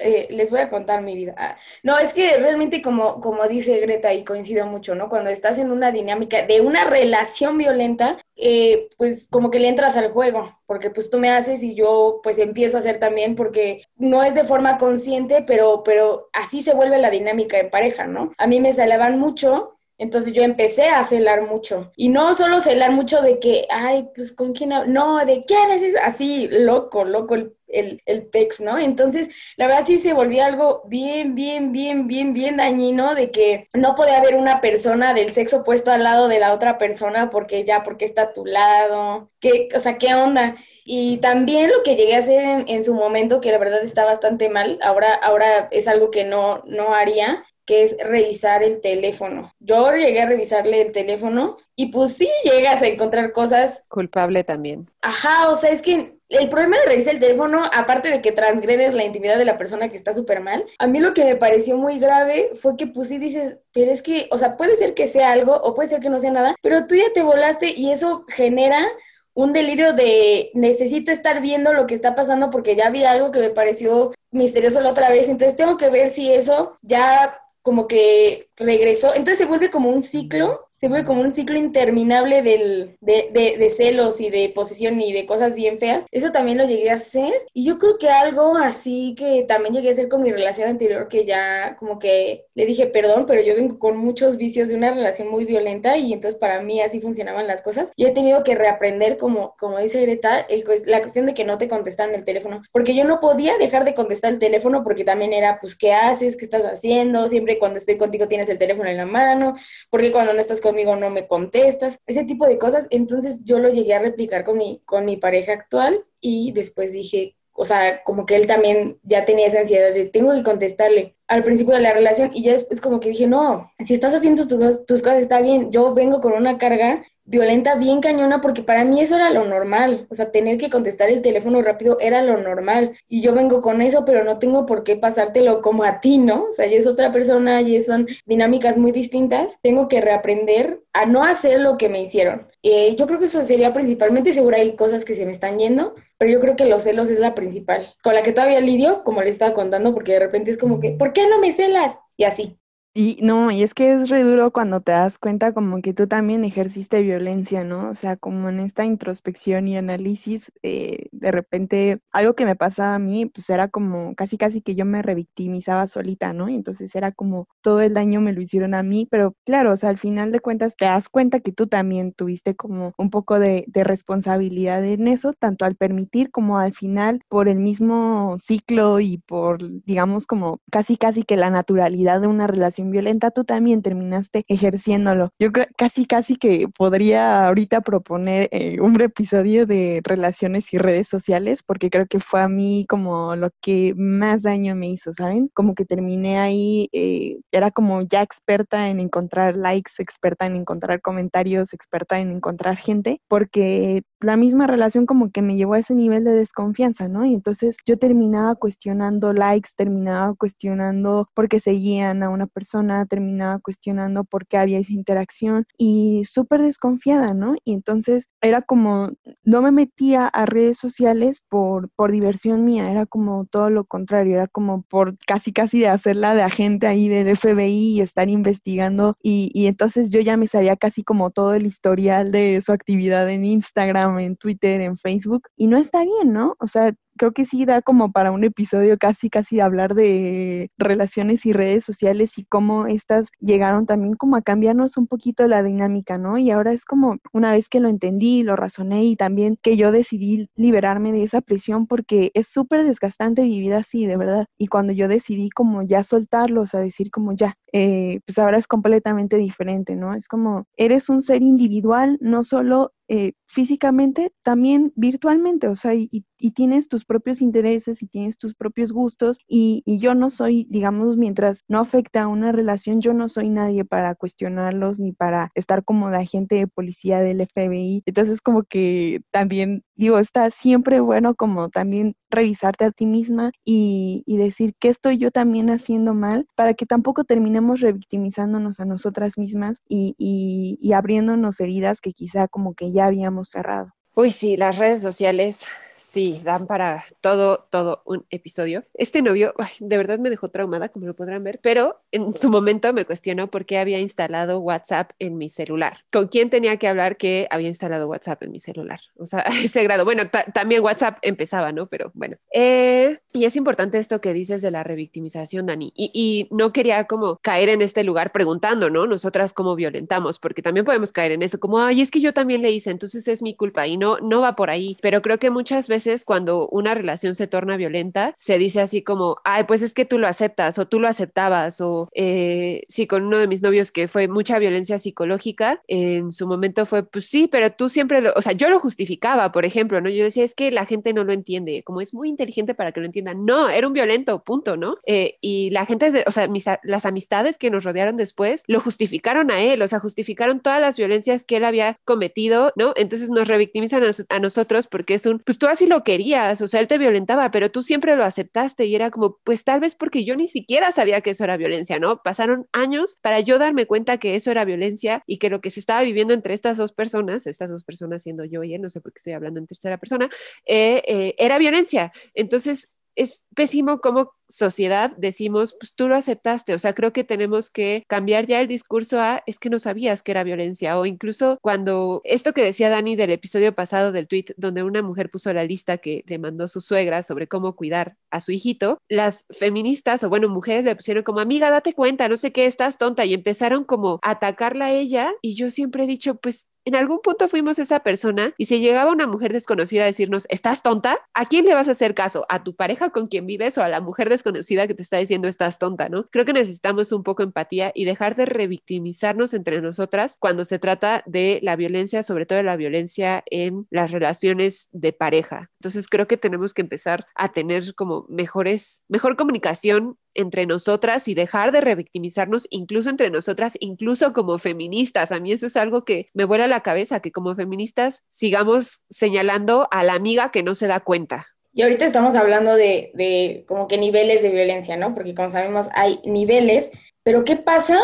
Eh, les voy a contar mi vida. Ah, no, es que realmente como, como dice Greta y coincido mucho, ¿no? Cuando estás en una dinámica de una relación violenta, eh, pues como que le entras al juego, porque pues tú me haces y yo pues empiezo a hacer también, porque no es de forma consciente, pero, pero así se vuelve la dinámica en pareja, ¿no? A mí me salaban mucho entonces yo empecé a celar mucho. Y no solo celar mucho de que, ay, pues con quién, no, de quién es así, loco, loco el, el, el, pex, ¿no? Entonces, la verdad sí se volvió algo bien, bien, bien, bien, bien dañino de que no puede haber una persona del sexo puesto al lado de la otra persona porque ya, porque está a tu lado, que, o sea, ¿qué onda? Y también lo que llegué a hacer en, en, su momento, que la verdad está bastante mal, ahora, ahora es algo que no, no haría, que es revisar el teléfono. Yo llegué a revisarle el teléfono y pues sí llegas a encontrar cosas. Culpable también. Ajá, o sea, es que el problema de revisar el teléfono, aparte de que transgredes la intimidad de la persona que está súper mal, a mí lo que me pareció muy grave fue que pues sí dices, pero es que, o sea, puede ser que sea algo o puede ser que no sea nada, pero tú ya te volaste y eso genera un delirio de necesito estar viendo lo que está pasando porque ya vi algo que me pareció misterioso la otra vez, entonces tengo que ver si eso ya como que regresó, entonces se vuelve como un ciclo se vuelve como un ciclo interminable del, de, de, de, celos y de posesión y de cosas bien feas. Eso también lo llegué a hacer. Y yo creo que algo así que también llegué a hacer con mi relación anterior, que ya como que le dije perdón, pero yo vengo con muchos vicios de una relación muy violenta y entonces para mí así funcionaban las cosas. Y he tenido que reaprender, como, como dice Greta, el, la cuestión de que no te contestaron el teléfono, porque yo no podía dejar de contestar el teléfono porque también era, pues, ¿qué haces? ¿Qué estás haciendo? Siempre cuando estoy contigo tienes el teléfono en la mano, porque cuando no estás conmigo no me contestas, ese tipo de cosas. Entonces yo lo llegué a replicar con mi, con mi pareja actual y después dije, o sea, como que él también ya tenía esa ansiedad de tengo que contestarle al principio de la relación y ya después como que dije, no, si estás haciendo tus, tus cosas está bien, yo vengo con una carga violenta bien cañona porque para mí eso era lo normal, o sea, tener que contestar el teléfono rápido era lo normal y yo vengo con eso, pero no tengo por qué pasártelo como a ti, ¿no? O sea, ya es otra persona, y son dinámicas muy distintas, tengo que reaprender a no hacer lo que me hicieron. Eh, yo creo que eso sería principalmente, seguro hay cosas que se me están yendo, pero yo creo que los celos es la principal, con la que todavía lidio, como les estaba contando, porque de repente es como que, ¿por qué no me celas? Y así. Y no, y es que es re duro cuando te das cuenta como que tú también ejerciste violencia, ¿no? O sea, como en esta introspección y análisis, eh, de repente algo que me pasaba a mí, pues era como casi casi que yo me revictimizaba solita, ¿no? Y entonces era como todo el daño me lo hicieron a mí, pero claro, o sea, al final de cuentas te das cuenta que tú también tuviste como un poco de, de responsabilidad en eso, tanto al permitir como al final por el mismo ciclo y por, digamos, como casi casi que la naturalidad de una relación violenta, tú también terminaste ejerciéndolo. Yo creo casi, casi que podría ahorita proponer eh, un episodio de relaciones y redes sociales, porque creo que fue a mí como lo que más daño me hizo, ¿saben? Como que terminé ahí, eh, era como ya experta en encontrar likes, experta en encontrar comentarios, experta en encontrar gente, porque la misma relación como que me llevó a ese nivel de desconfianza, ¿no? Y entonces yo terminaba cuestionando likes, terminaba cuestionando por qué seguían a una persona, terminaba cuestionando por qué había esa interacción y súper desconfiada, ¿no? Y entonces era como, no me metía a redes sociales por, por diversión mía, era como todo lo contrario, era como por casi casi de hacerla de agente ahí del FBI y estar investigando y, y entonces yo ya me sabía casi como todo el historial de su actividad en Instagram en Twitter, en Facebook, y no está bien, ¿no? O sea, creo que sí da como para un episodio casi, casi hablar de relaciones y redes sociales y cómo estas llegaron también como a cambiarnos un poquito la dinámica, ¿no? Y ahora es como una vez que lo entendí, lo razoné y también que yo decidí liberarme de esa presión porque es súper desgastante vivir así, de verdad. Y cuando yo decidí como ya soltarlo, o decir como ya, eh, pues ahora es completamente diferente, ¿no? Es como, eres un ser individual, no solo eh, físicamente, también virtualmente, o sea, y, tienes tus propios intereses y tienes tus propios gustos y, yo no soy, digamos, mientras no afecta a una relación, yo no soy nadie para cuestionarlos ni para estar como de agente de policía del FBI. Entonces, como que también, digo, está siempre bueno como también revisarte a ti misma y, y decir qué estoy yo también haciendo mal para que tampoco terminemos revictimizándonos a nosotras mismas y, y abriéndonos heridas que quizá como que ya habíamos cerrado. Uy, sí, las redes sociales Sí, dan para todo, todo un episodio. Este novio, de verdad me dejó traumada, como lo podrán ver, pero en su momento me cuestionó por qué había instalado WhatsApp en mi celular. ¿Con quién tenía que hablar que había instalado WhatsApp en mi celular? O sea, a ese grado. Bueno, también WhatsApp empezaba, ¿no? Pero bueno. Eh, y es importante esto que dices de la revictimización, Dani. Y, y no quería como caer en este lugar preguntando, ¿no? Nosotras cómo violentamos, porque también podemos caer en eso, como, ay, es que yo también le hice, entonces es mi culpa y no, no va por ahí. Pero creo que muchas veces cuando una relación se torna violenta, se dice así como, ay, pues es que tú lo aceptas o tú lo aceptabas o eh, sí, con uno de mis novios que fue mucha violencia psicológica, en su momento fue, pues sí, pero tú siempre lo, o sea, yo lo justificaba, por ejemplo, ¿no? Yo decía, es que la gente no lo entiende, como es muy inteligente para que lo entiendan. No, era un violento, punto, ¿no? Eh, y la gente, o sea, mis, las amistades que nos rodearon después lo justificaron a él, o sea, justificaron todas las violencias que él había cometido, ¿no? Entonces nos revictimizan a, nosotros porque es un, pues tú así lo querías o sea, él te violentaba, pero tú siempre lo aceptaste y era como, pues tal vez porque yo ni siquiera sabía que eso era violencia, ¿no? Pasaron años para yo darme cuenta que eso era violencia y que lo que se estaba viviendo entre estas dos personas, estas dos personas siendo yo y él, no sé por qué estoy hablando en tercera persona, eh, eh, era violencia. Entonces, es pésimo cómo sociedad decimos, pues tú lo aceptaste, o sea, creo que tenemos que cambiar ya el discurso a es que no sabías que era violencia o incluso cuando esto que decía Dani del episodio pasado del tweet donde una mujer puso la lista que le mandó su suegra sobre cómo cuidar a su hijito, las feministas o bueno, mujeres le pusieron como amiga, date cuenta, no sé qué, estás tonta y empezaron como a atacarla a ella y yo siempre he dicho, pues en algún punto fuimos esa persona y si llegaba una mujer desconocida a decirnos, ¿estás tonta? ¿A quién le vas a hacer caso? ¿A tu pareja con quien vives o a la mujer desconocida que te está diciendo estás tonta, no? Creo que necesitamos un poco empatía y dejar de revictimizarnos entre nosotras cuando se trata de la violencia, sobre todo de la violencia en las relaciones de pareja. Entonces creo que tenemos que empezar a tener como mejores, mejor comunicación entre nosotras y dejar de revictimizarnos incluso entre nosotras, incluso como feministas. A mí eso es algo que me vuela la cabeza, que como feministas sigamos señalando a la amiga que no se da cuenta. Y ahorita estamos hablando de, de como que niveles de violencia, ¿no? Porque como sabemos hay niveles, pero ¿qué pasa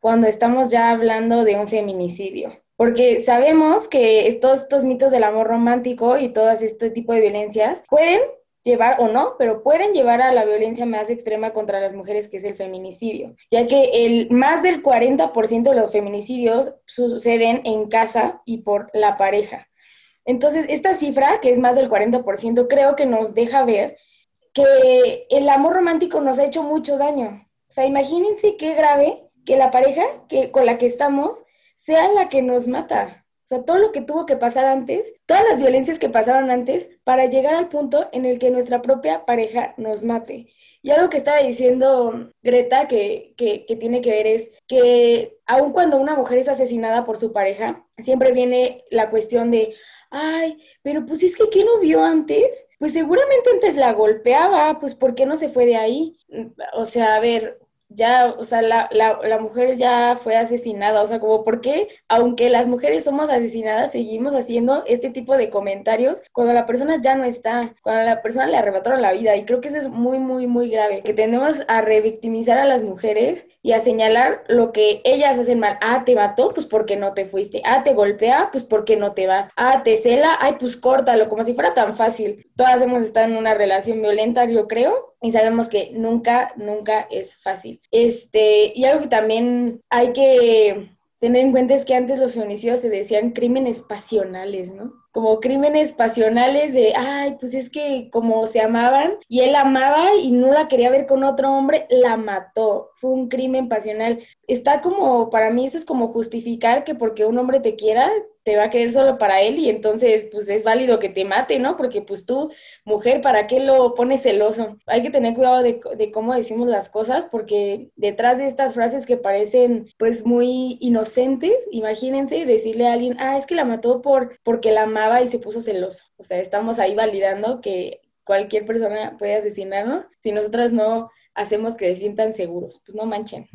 cuando estamos ya hablando de un feminicidio? Porque sabemos que todos estos mitos del amor romántico y todo este tipo de violencias pueden llevar o no, pero pueden llevar a la violencia más extrema contra las mujeres, que es el feminicidio, ya que el más del 40% de los feminicidios suceden en casa y por la pareja. Entonces, esta cifra, que es más del 40%, creo que nos deja ver que el amor romántico nos ha hecho mucho daño. O sea, imagínense qué grave que la pareja que, con la que estamos sea la que nos mata. O sea, todo lo que tuvo que pasar antes, todas las violencias que pasaron antes para llegar al punto en el que nuestra propia pareja nos mate. Y algo que estaba diciendo Greta que, que, que, tiene que ver es que aun cuando una mujer es asesinada por su pareja, siempre viene la cuestión de, ay, pero pues es que ¿qué no vio antes? Pues seguramente antes la golpeaba, pues ¿por qué no se fue de ahí? O sea, a ver, ya, o sea, la, la, la, mujer ya fue asesinada, o sea, como por qué, aunque las mujeres somos asesinadas, seguimos haciendo este tipo de comentarios cuando la persona ya no está, cuando la persona le arrebataron la vida, y creo que eso es muy, muy, muy grave, que tenemos a revictimizar a las mujeres y a señalar lo que ellas hacen mal. Ah, te mató, pues porque no te fuiste. Ah, te golpea, pues porque no te vas. Ah, te cela, ay, pues córtalo, como si fuera tan fácil. Todas hemos estado en una relación violenta, yo creo, y sabemos que nunca, nunca es fácil. Este, y algo que también hay que tener en cuenta es que antes los feminicidios se decían crímenes pasionales, ¿no? Como crímenes pasionales de, ay, pues es que como se amaban y él amaba y no la quería ver con otro hombre, la mató. Fue un crimen pasional. Está como, para mí eso es como justificar que porque un hombre te quiera, te va a querer solo para él y entonces pues es válido que te mate, ¿no? Porque pues tú, mujer, ¿para qué lo pones celoso? Hay que tener cuidado de, de, cómo decimos las cosas porque detrás de estas frases que parecen pues muy inocentes, imagínense decirle a alguien, ah, es que la mató por, porque la amaba y se puso celoso. O sea, estamos ahí validando que cualquier persona puede asesinarnos si nosotras no hacemos que se sientan seguros. Pues no manchen.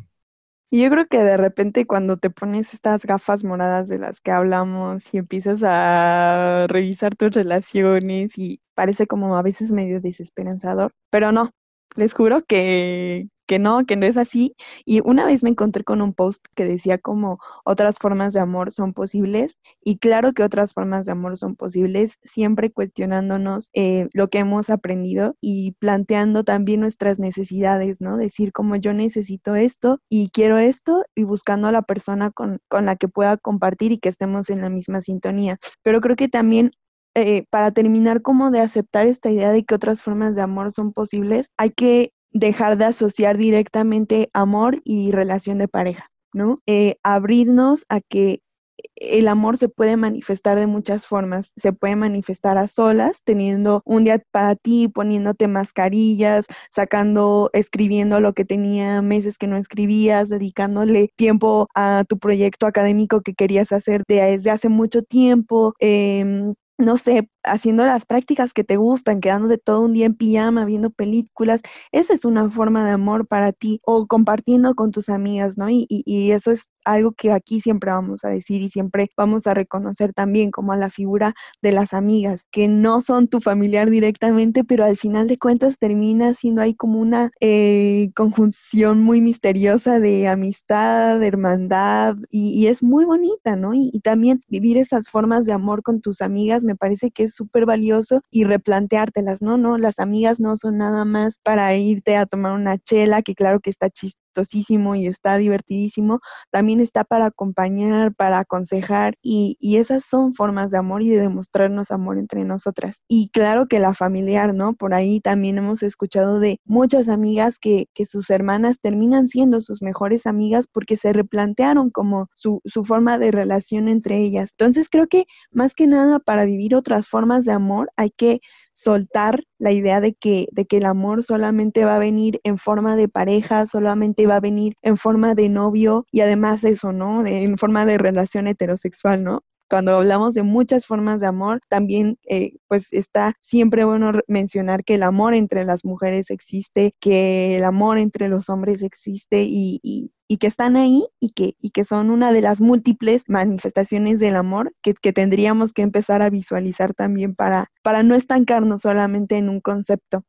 Y yo creo que de repente cuando te pones estas gafas moradas de las que hablamos y empiezas a revisar tus relaciones y parece como a veces medio desesperanzador, pero no, les juro que, que no, que no es así. Y una vez me encontré con un post que decía como otras formas de amor son posibles y claro que otras formas de amor son posibles, siempre cuestionándonos eh, lo que hemos aprendido y planteando también nuestras necesidades, ¿no? Decir como yo necesito esto y quiero esto y buscando a la persona con, con la que pueda compartir y que estemos en la misma sintonía. Pero creo que también eh, para terminar como de aceptar esta idea de que otras formas de amor son posibles, hay que dejar de asociar directamente amor y relación de pareja, ¿no? Eh, abrirnos a que el amor se puede manifestar de muchas formas. Se puede manifestar a solas, teniendo un día para ti, poniéndote mascarillas, sacando, escribiendo lo que tenía meses que no escribías, dedicándole tiempo a tu proyecto académico que querías hacer desde hace mucho tiempo, eh, no sé, haciendo las prácticas que te gustan, quedándote todo un día en pijama, viendo películas, esa es una forma de amor para ti, o compartiendo con tus amigas, ¿no? Y, y, eso es algo que aquí siempre vamos a decir y siempre vamos a reconocer también como a la figura de las amigas, que no son tu familiar directamente, pero al final de cuentas termina siendo ahí como una eh, conjunción muy misteriosa de amistad, de hermandad, y, es muy bonita, ¿no? Y, también vivir esas formas de amor con tus amigas me parece que es súper valioso y replanteártelas, ¿no? No, las amigas no son nada más para irte a tomar una chela, que claro que está chistoso y está divertidísimo, también está para acompañar, para aconsejar y, esas son formas de amor y de demostrarnos amor entre nosotras. Y claro que la familiar, ¿no? Por ahí también hemos escuchado de muchas amigas que, que sus hermanas terminan siendo sus mejores amigas porque se replantearon como su, su forma de relación entre ellas. Entonces creo que más que nada para vivir otras formas de amor hay que soltar la idea de que, de que el amor solamente va a venir en forma de pareja, solamente va a venir en forma de novio y además eso, ¿no? En forma de relación heterosexual, ¿no? Cuando hablamos de muchas formas de amor, también eh, pues está siempre bueno mencionar que el amor entre las mujeres existe, que el amor entre los hombres existe y, que están ahí y que, y que son una de las múltiples manifestaciones del amor que, que, tendríamos que empezar a visualizar también para, para no estancarnos solamente en un concepto.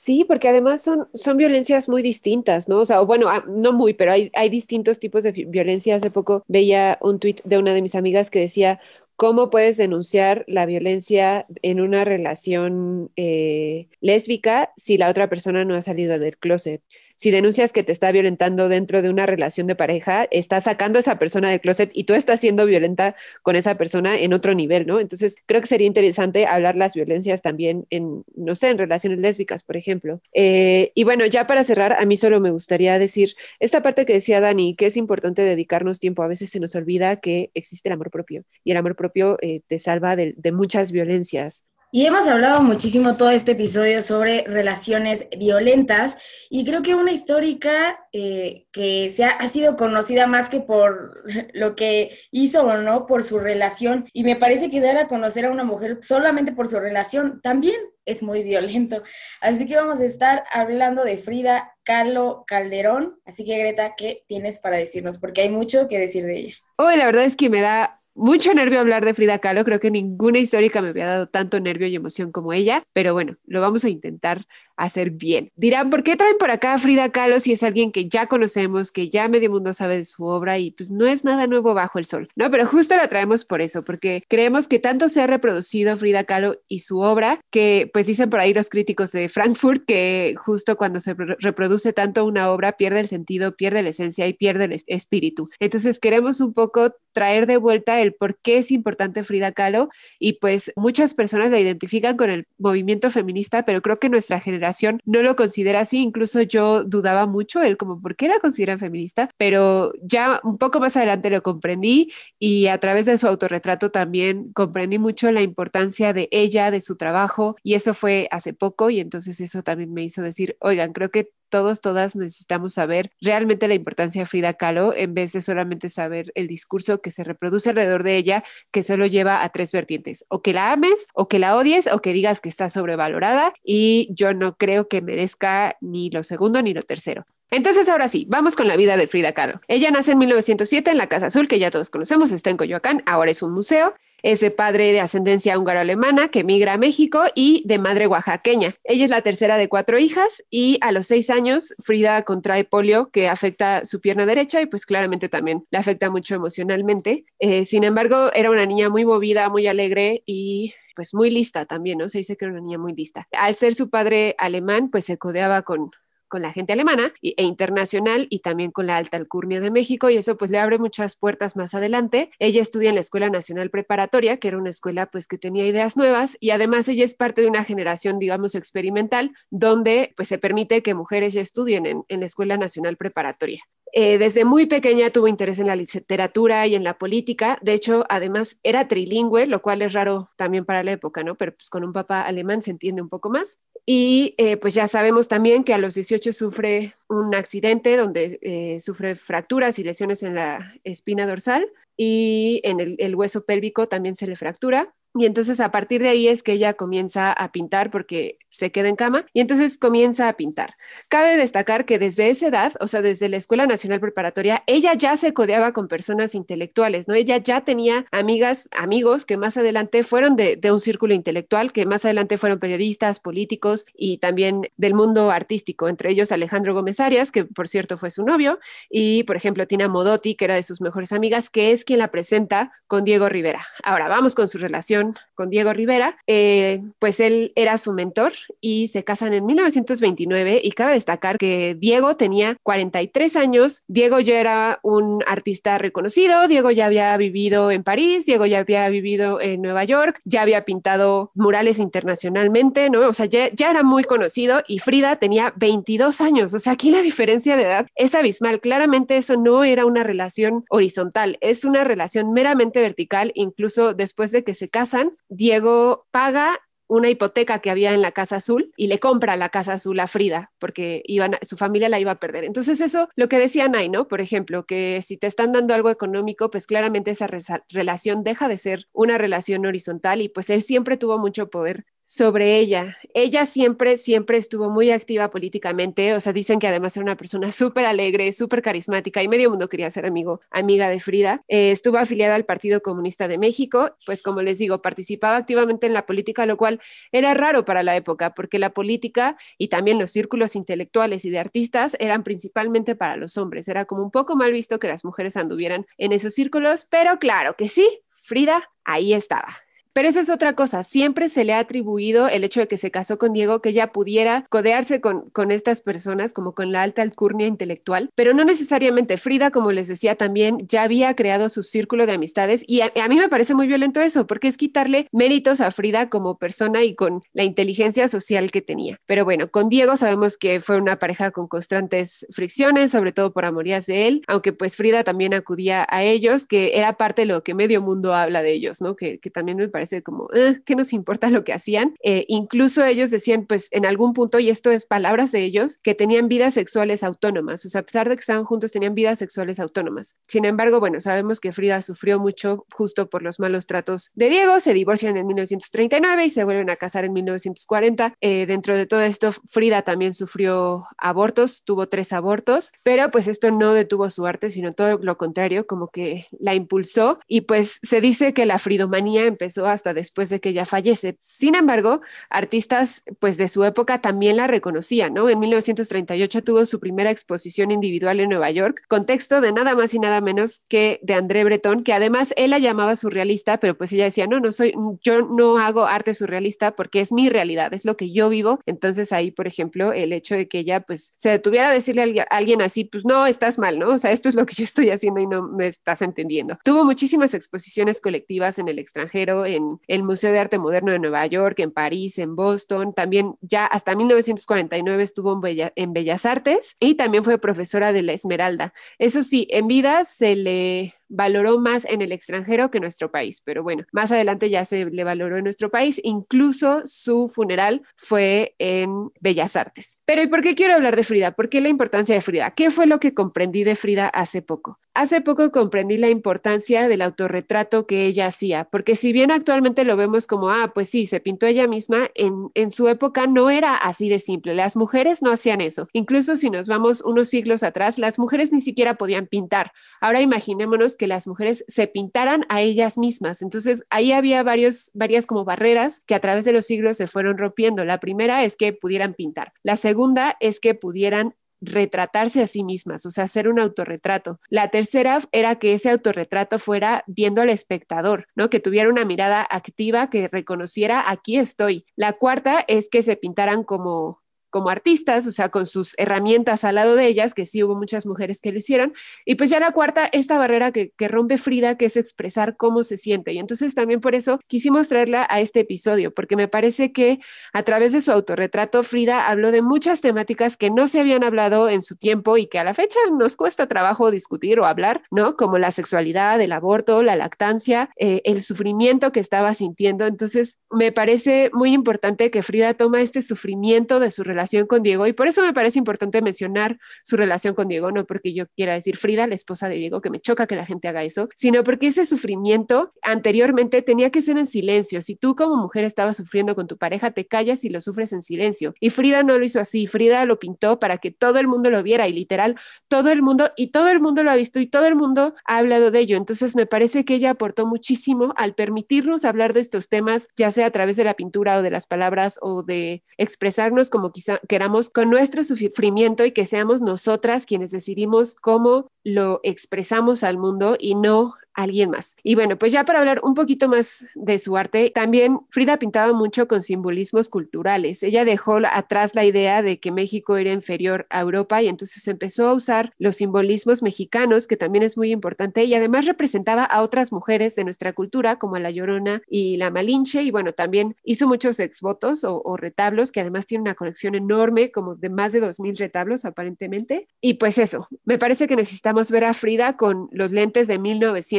Sí, porque además son, son violencias muy distintas, ¿no? O sea, bueno, ah, no muy, pero hay, hay distintos tipos de violencia. Hace poco veía un tuit de una de mis amigas que decía, ¿Cómo puedes denunciar la violencia en una relación eh, lésbica si la otra persona no ha salido del closet? Si denuncias que te está violentando dentro de una relación de pareja, estás sacando a esa persona del closet y tú estás siendo violenta con esa persona en otro nivel, ¿no? Entonces, creo que sería interesante hablar las violencias también en, no sé, en relaciones lésbicas, por ejemplo. Eh, y bueno, ya para cerrar, a mí solo me gustaría decir esta parte que decía Dani, que es importante dedicarnos tiempo. A veces se nos olvida que existe el amor propio y el amor propio eh, te salva de, de muchas violencias. Y hemos hablado muchísimo todo este episodio sobre relaciones violentas y creo que una histórica eh, que se ha, sido conocida más que por lo que hizo o no, por su relación. Y me parece que dar a conocer a una mujer solamente por su relación también es muy violento. Así que vamos a estar hablando de Frida Kahlo Calderón. Así que Greta, ¿qué tienes para decirnos? Porque hay mucho que decir de ella. Hoy la verdad es que me da mucho nervio hablar de Frida Kahlo. Creo que ninguna histórica me había dado tanto nervio y emoción como ella, pero bueno, lo vamos a intentar hacer bien. Dirán, ¿por qué traen por acá a Frida Kahlo si es alguien que ya conocemos, que ya medio mundo sabe de su obra y pues no es nada nuevo bajo el sol? No, pero justo la traemos por eso, porque creemos que tanto se ha reproducido Frida Kahlo y su obra que pues dicen por ahí los críticos de Frankfurt que justo cuando se reproduce tanto una obra pierde el sentido, pierde la esencia y pierde el espíritu. Entonces queremos un poco traer de vuelta el por qué es importante Frida Kahlo y pues muchas personas la identifican con el movimiento feminista, pero creo que nuestra generación no lo considera así, incluso yo dudaba mucho, él como, ¿por qué la consideran feminista? Pero ya un poco más adelante lo comprendí y a través de su autorretrato también comprendí mucho la importancia de ella, de su trabajo y eso fue hace poco y entonces eso también me hizo decir, oigan, creo que todos, todas necesitamos saber realmente la importancia de Frida Kahlo en vez de solamente saber el discurso que se reproduce alrededor de ella, que solo lleva a tres vertientes, o que la ames, o que la odies, o que digas que está sobrevalorada, y yo no creo que merezca ni lo segundo ni lo tercero. Entonces, ahora sí, vamos con la vida de Frida Kahlo. Ella nace en 1907 en la Casa Azul, que ya todos conocemos, está en Coyoacán, ahora es un museo. Es de padre de ascendencia húngaro-alemana que migra a México y de madre oaxaqueña. Ella es la tercera de cuatro hijas y a los seis años Frida contrae polio que afecta su pierna derecha y pues claramente también la afecta mucho emocionalmente. Eh, sin embargo, era una niña muy movida, muy alegre y pues muy lista también, ¿no? Se dice que era una niña muy lista. Al ser su padre alemán, pues se codeaba con con la gente alemana e internacional y también con la alta alcurnia de México y eso pues le abre muchas puertas más adelante. Ella estudia en la Escuela Nacional Preparatoria, que era una escuela pues que tenía ideas nuevas y además ella es parte de una generación digamos experimental donde pues se permite que mujeres estudien en, en la Escuela Nacional Preparatoria. Eh, desde muy pequeña tuvo interés en la literatura y en la política. De hecho, además era trilingüe, lo cual es raro también para la época, ¿no? Pero pues con un papá alemán se entiende un poco más. Y eh, pues ya sabemos también que a los 18 sufre un accidente donde eh, sufre fracturas y lesiones en la espina dorsal y en el, hueso pélvico también se le fractura. Y entonces a partir de ahí es que ella comienza a pintar porque se queda en cama y entonces comienza a pintar. Cabe destacar que desde esa edad, o sea, desde la Escuela Nacional Preparatoria, ella ya se codeaba con personas intelectuales, ¿no? Ella ya tenía amigas, amigos que más adelante fueron de, un círculo intelectual, que más adelante fueron periodistas, políticos y también del mundo artístico, entre ellos Alejandro Gómez Arias, que por cierto fue su novio, y por ejemplo Tina Modotti, que era de sus mejores amigas, que es quien la presenta con Diego Rivera. Ahora vamos con su relación con Diego Rivera, eh, pues él era su mentor y se casan en 1929 y cabe destacar que Diego tenía 43 años, Diego ya era un artista reconocido, Diego ya había vivido en París, Diego ya había vivido en Nueva York, ya había pintado murales internacionalmente, ¿no? O sea, ya, ya era muy conocido y Frida tenía 22 años, o sea, aquí la diferencia de edad es abismal, claramente eso no era una relación horizontal, es una relación meramente vertical, incluso después de que se casan, Diego paga una hipoteca que había en la Casa Azul y le compra la Casa Azul a Frida porque iban, su familia la iba a perder. Entonces eso, lo que decía Nay, ¿no? Por ejemplo, que si te están dando algo económico, pues claramente esa relación deja de ser una relación horizontal y pues él siempre tuvo mucho poder sobre ella. Ella siempre, siempre estuvo muy activa políticamente, o sea, dicen que además era una persona súper alegre, súper carismática y medio mundo quería ser amigo, amiga de Frida. Eh, estuvo afiliada al Partido Comunista de México, pues como les digo, participaba activamente en la política, lo cual era raro para la época, porque la política y también los círculos intelectuales y de artistas eran principalmente para los hombres. Era como un poco mal visto que las mujeres anduvieran en esos círculos, pero claro que sí, Frida ahí estaba. Pero esa es otra cosa, siempre se le ha atribuido el hecho de que se casó con Diego, que ella pudiera codearse con, con estas personas como con la alta alcurnia intelectual, pero no necesariamente. Frida, como les decía también, ya había creado su círculo de amistades y a, mí me parece muy violento eso, porque es quitarle méritos a Frida como persona y con la inteligencia social que tenía. Pero bueno, con Diego sabemos que fue una pareja con constantes fricciones, sobre todo por amorías de él, aunque pues Frida también acudía a ellos, que era parte de lo que medio mundo habla de ellos, ¿no? Que, que también me parece como, eh, ¿qué nos importa lo que hacían? Eh, incluso ellos decían, pues en algún punto, y esto es palabras de ellos, que tenían vidas sexuales autónomas, o sea, a pesar de que estaban juntos, tenían vidas sexuales autónomas. Sin embargo, bueno, sabemos que Frida sufrió mucho justo por los malos tratos de Diego, se divorcian en 1939 y se vuelven a casar en 1940. Eh, dentro de todo esto, Frida también sufrió abortos, tuvo tres abortos, pero pues esto no detuvo su arte, sino todo lo contrario, como que la impulsó y pues se dice que la fridomanía empezó hasta después de que ella fallece. Sin embargo, artistas pues de su época también la reconocían, ¿no? En 1938 tuvo su primera exposición individual en Nueva York, con texto de nada más y nada menos que de André Breton, que además él la llamaba surrealista, pero pues ella decía, no, no soy, yo no hago arte surrealista porque es mi realidad, es lo que yo vivo. Entonces ahí, por ejemplo, el hecho de que ella pues se detuviera a decirle a alguien así, pues no, estás mal, ¿no? O sea, esto es lo que yo estoy haciendo y no me estás entendiendo. Tuvo muchísimas exposiciones colectivas en el extranjero, en el Museo de Arte Moderno de Nueva York, en París, en Boston, también ya hasta 1949 estuvo en, en Bellas Artes y también fue profesora de la Esmeralda. Eso sí, en vida se le valoró más en el extranjero que en nuestro país, pero bueno, más adelante ya se le valoró en nuestro país, incluso su funeral fue en Bellas Artes. Pero ¿y por qué quiero hablar de Frida? ¿Por qué la importancia de Frida? ¿Qué fue lo que comprendí de Frida hace poco? Hace poco comprendí la importancia del autorretrato que ella hacía, porque si bien actualmente lo vemos como, ah, pues sí, se pintó ella misma, en, en su época no era así de simple, las mujeres no hacían eso. Incluso si nos vamos unos siglos atrás, las mujeres ni siquiera podían pintar. Ahora imaginémonos que las mujeres se pintaran a ellas mismas. Entonces ahí había varios, varias como barreras que a través de los siglos se fueron rompiendo. La primera es que pudieran pintar. La segunda es que pudieran retratarse a sí mismas, o sea, hacer un autorretrato. La tercera era que ese autorretrato fuera viendo al espectador, ¿no? Que tuviera una mirada activa, que reconociera aquí estoy. La cuarta es que se pintaran como como artistas, o sea, con sus herramientas al lado de ellas, que sí hubo muchas mujeres que lo hicieron. Y pues ya la cuarta, esta barrera que, que, rompe Frida, que es expresar cómo se siente. Y entonces también por eso quisimos traerla a este episodio, porque me parece que a través de su autorretrato, Frida habló de muchas temáticas que no se habían hablado en su tiempo y que a la fecha nos cuesta trabajo discutir o hablar, ¿no? Como la sexualidad, el aborto, la lactancia, eh, el sufrimiento que estaba sintiendo. Entonces, me parece muy importante que Frida toma este sufrimiento de su relación relación con Diego y por eso me parece importante mencionar su relación con Diego, no porque yo quiera decir Frida, la esposa de Diego, que me choca que la gente haga eso, sino porque ese sufrimiento anteriormente tenía que ser en silencio. Si tú como mujer estabas sufriendo con tu pareja, te callas y lo sufres en silencio. Y Frida no lo hizo así, Frida lo pintó para que todo el mundo lo viera y literal todo el mundo y todo el mundo lo ha visto y todo el mundo ha hablado de ello. Entonces me parece que ella aportó muchísimo al permitirnos hablar de estos temas, ya sea a través de la pintura o de las palabras o de expresarnos como quizá queramos con nuestro sufrimiento y que seamos nosotras quienes decidimos cómo lo expresamos al mundo y no alguien más. Y bueno, pues ya para hablar un poquito más de su arte, también Frida pintaba mucho con simbolismos culturales. Ella dejó atrás la idea de que México era inferior a Europa y entonces empezó a usar los simbolismos mexicanos, que también es muy importante, y además representaba a otras mujeres de nuestra cultura, como a la Llorona y la Malinche, y bueno, también hizo muchos exvotos o, retablos, que además tiene una colección enorme, como de más de 2.000 retablos aparentemente. Y pues eso, me parece que necesitamos ver a Frida con los lentes de 1900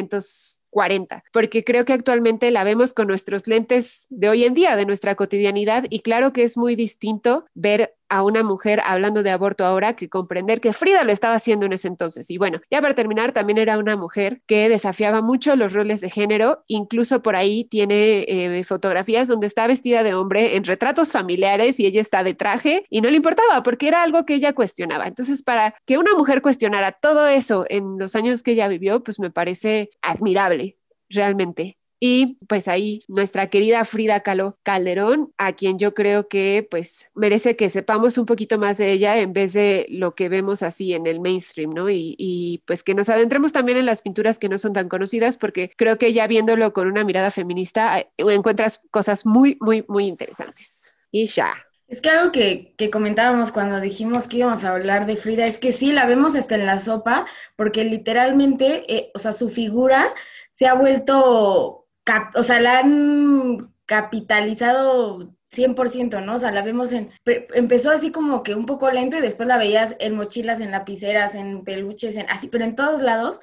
40, porque creo que actualmente la vemos con nuestros lentes de hoy en día, de nuestra cotidianidad, y claro que es muy distinto ver a una mujer hablando de aborto ahora que comprender que Frida lo estaba haciendo en ese entonces. Y bueno, ya para terminar, también era una mujer que desafiaba mucho los roles de género, incluso por ahí tiene eh, fotografías donde está vestida de hombre en retratos familiares y ella está de traje y no le importaba porque era algo que ella cuestionaba. Entonces, para que una mujer cuestionara todo eso en los años que ella vivió, pues me parece admirable, realmente. Y pues ahí nuestra querida Frida Kahlo Calderón, a quien yo creo que pues merece que sepamos un poquito más de ella en vez de lo que vemos así en el mainstream, ¿no? Y, y pues que nos adentremos también en las pinturas que no son tan conocidas, porque creo que ya viéndolo con una mirada feminista encuentras cosas muy, muy, muy interesantes. Y ya. Es que algo que, que, comentábamos cuando dijimos que íbamos a hablar de Frida es que sí, la vemos hasta en la sopa, porque literalmente, eh, o sea, su figura se ha vuelto o sea, la han capitalizado 100%, ¿no? O sea, la vemos en, empezó así como que un poco lento y después la veías en mochilas, en lapiceras, en peluches, en así, pero en todos lados.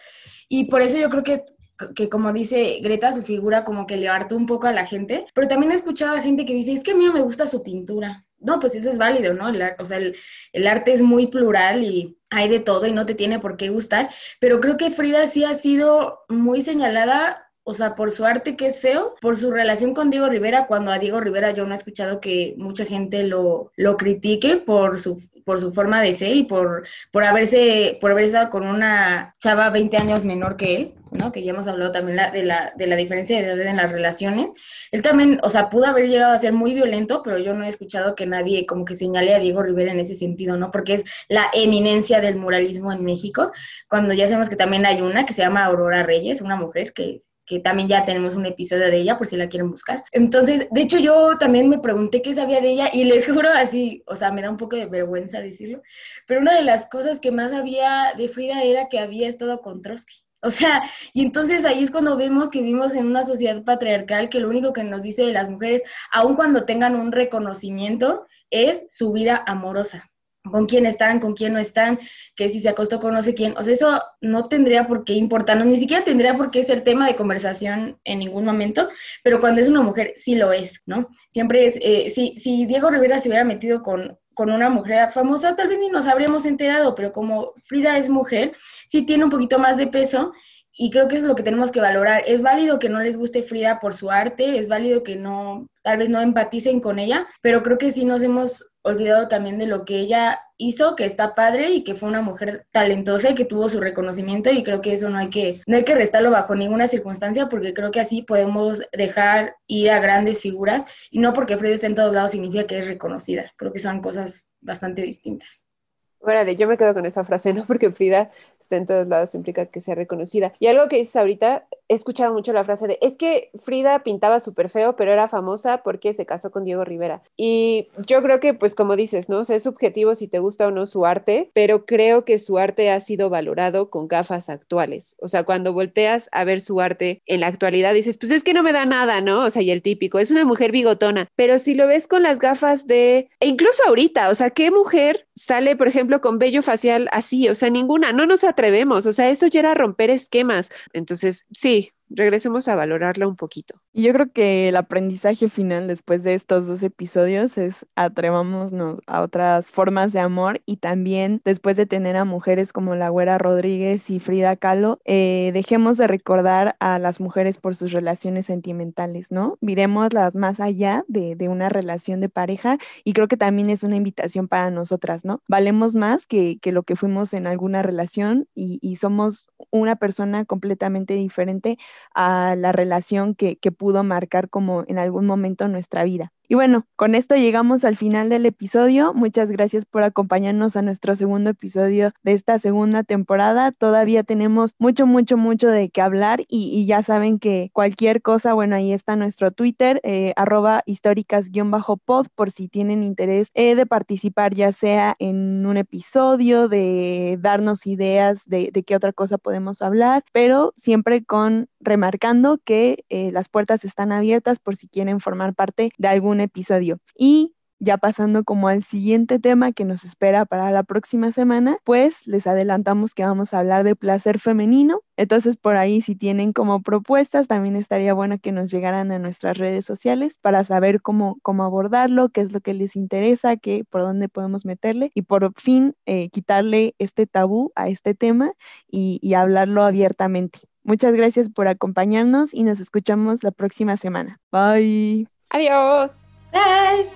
Y por eso yo creo que, que como dice Greta, su figura como que le hartó un poco a la gente, pero también he escuchado a gente que dice, es que a mí no me gusta su pintura. No, pues eso es válido, ¿no? O sea, el, el arte es muy plural y hay de todo y no te tiene por qué gustar, pero creo que Frida sí ha sido muy señalada o sea, por su arte que es feo, por su relación con Diego Rivera, cuando a Diego Rivera yo no he escuchado que mucha gente lo, lo critique por su, por su forma de ser y por, por, haberse, por haber estado con una chava 20 años menor que él, ¿no? Que ya hemos hablado también de, la, de la diferencia de edad en las relaciones. Él también, o sea, pudo haber llegado a ser muy violento, pero yo no he escuchado que nadie como que señale a Diego Rivera en ese sentido, ¿no? Porque es la eminencia del muralismo en México, cuando ya sabemos que también hay una que se llama Aurora Reyes, una mujer que que también ya tenemos un episodio de ella por si la quieren buscar. Entonces, de hecho yo también me pregunté qué sabía de ella y les juro así, o sea, me da un poco de vergüenza decirlo, pero una de las cosas que más sabía de Frida era que había estado con Trotsky. O sea, y entonces ahí es cuando vemos que vivimos en una sociedad patriarcal que lo único que nos dice de las mujeres, aun cuando tengan un reconocimiento, es su vida amorosa con quién están, con quién no están, que si se acostó con no sé quién. O sea, eso no tendría por qué importarnos, ni siquiera tendría por qué ser tema de conversación en ningún momento, pero cuando es una mujer sí lo es, ¿no? Siempre es, eh, si, si Diego Rivera se hubiera metido con, con una mujer famosa, tal vez ni nos habríamos enterado, pero como Frida es mujer, sí tiene un poquito más de peso y creo que eso es lo que tenemos que valorar. Es válido que no les guste Frida por su arte, es válido que no, tal vez no empaticen con ella, pero creo que sí nos hemos olvidado también de lo que ella hizo, que está padre y que fue una mujer talentosa y que tuvo su reconocimiento y creo que eso no hay que, no hay que restarlo bajo ninguna circunstancia porque creo que así podemos dejar ir a grandes figuras y no porque Frida esté en todos lados significa que es reconocida. Creo que son cosas bastante distintas. Órale, yo me quedo con esa frase, ¿no? Porque Frida está en todos lados, implica que sea reconocida. Y algo que dices ahorita, he escuchado mucho la frase de, es que Frida pintaba súper feo, pero era famosa porque se casó con Diego Rivera. Y yo creo que, pues como dices, ¿no? O sea, es subjetivo si te gusta o no su arte, pero creo que su arte ha sido valorado con gafas actuales. O sea, cuando volteas a ver su arte en la actualidad, dices, pues es que no me da nada, ¿no? O sea, y el típico, es una mujer bigotona. Pero si lo ves con las gafas de, e incluso ahorita, o sea, ¿qué mujer sale, por ejemplo, con vello facial así, o sea, ninguna, no nos atrevemos, o sea, eso ya era romper esquemas. Entonces, sí, regresemos a valorarla un poquito. Y yo creo que el aprendizaje final después de estos dos episodios es atrevámonos a otras formas de amor y también después de tener a mujeres como la Güera Rodríguez y Frida Kahlo, eh, dejemos de recordar a las mujeres por sus relaciones sentimentales, ¿no? Miremoslas más allá de, de una relación de pareja y creo que también es una invitación para nosotras, ¿no? Valemos más que, que lo que fuimos en alguna relación y, y, somos una persona completamente diferente a la relación que, que marcar como en algún momento nuestra vida. Y bueno, con esto llegamos al final del episodio. Muchas gracias por acompañarnos a nuestro segundo episodio de esta segunda temporada. Todavía tenemos mucho, mucho, mucho de qué hablar y, ya saben que cualquier cosa, bueno, ahí está nuestro Twitter, eh, arroba históricas-pod, por si tienen interés eh, de participar, ya sea en un episodio, de darnos ideas de, de, qué otra cosa podemos hablar, pero siempre con remarcando que eh, las puertas están abiertas por si quieren formar parte de algún episodio. Y ya pasando como al siguiente tema que nos espera para la próxima semana, pues les adelantamos que vamos a hablar de placer femenino. Entonces por ahí si tienen como propuestas, también estaría bueno que nos llegaran a nuestras redes sociales para saber cómo, cómo abordarlo, qué es lo que les interesa, qué, por dónde podemos meterle y por fin eh, quitarle este tabú a este tema y hablarlo abiertamente. Muchas gracias por acompañarnos y nos escuchamos la próxima semana. Bye. Adiós. Bye.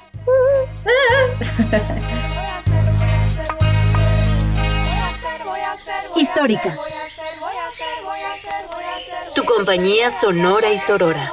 Históricas. Tu compañía sonora y sorora.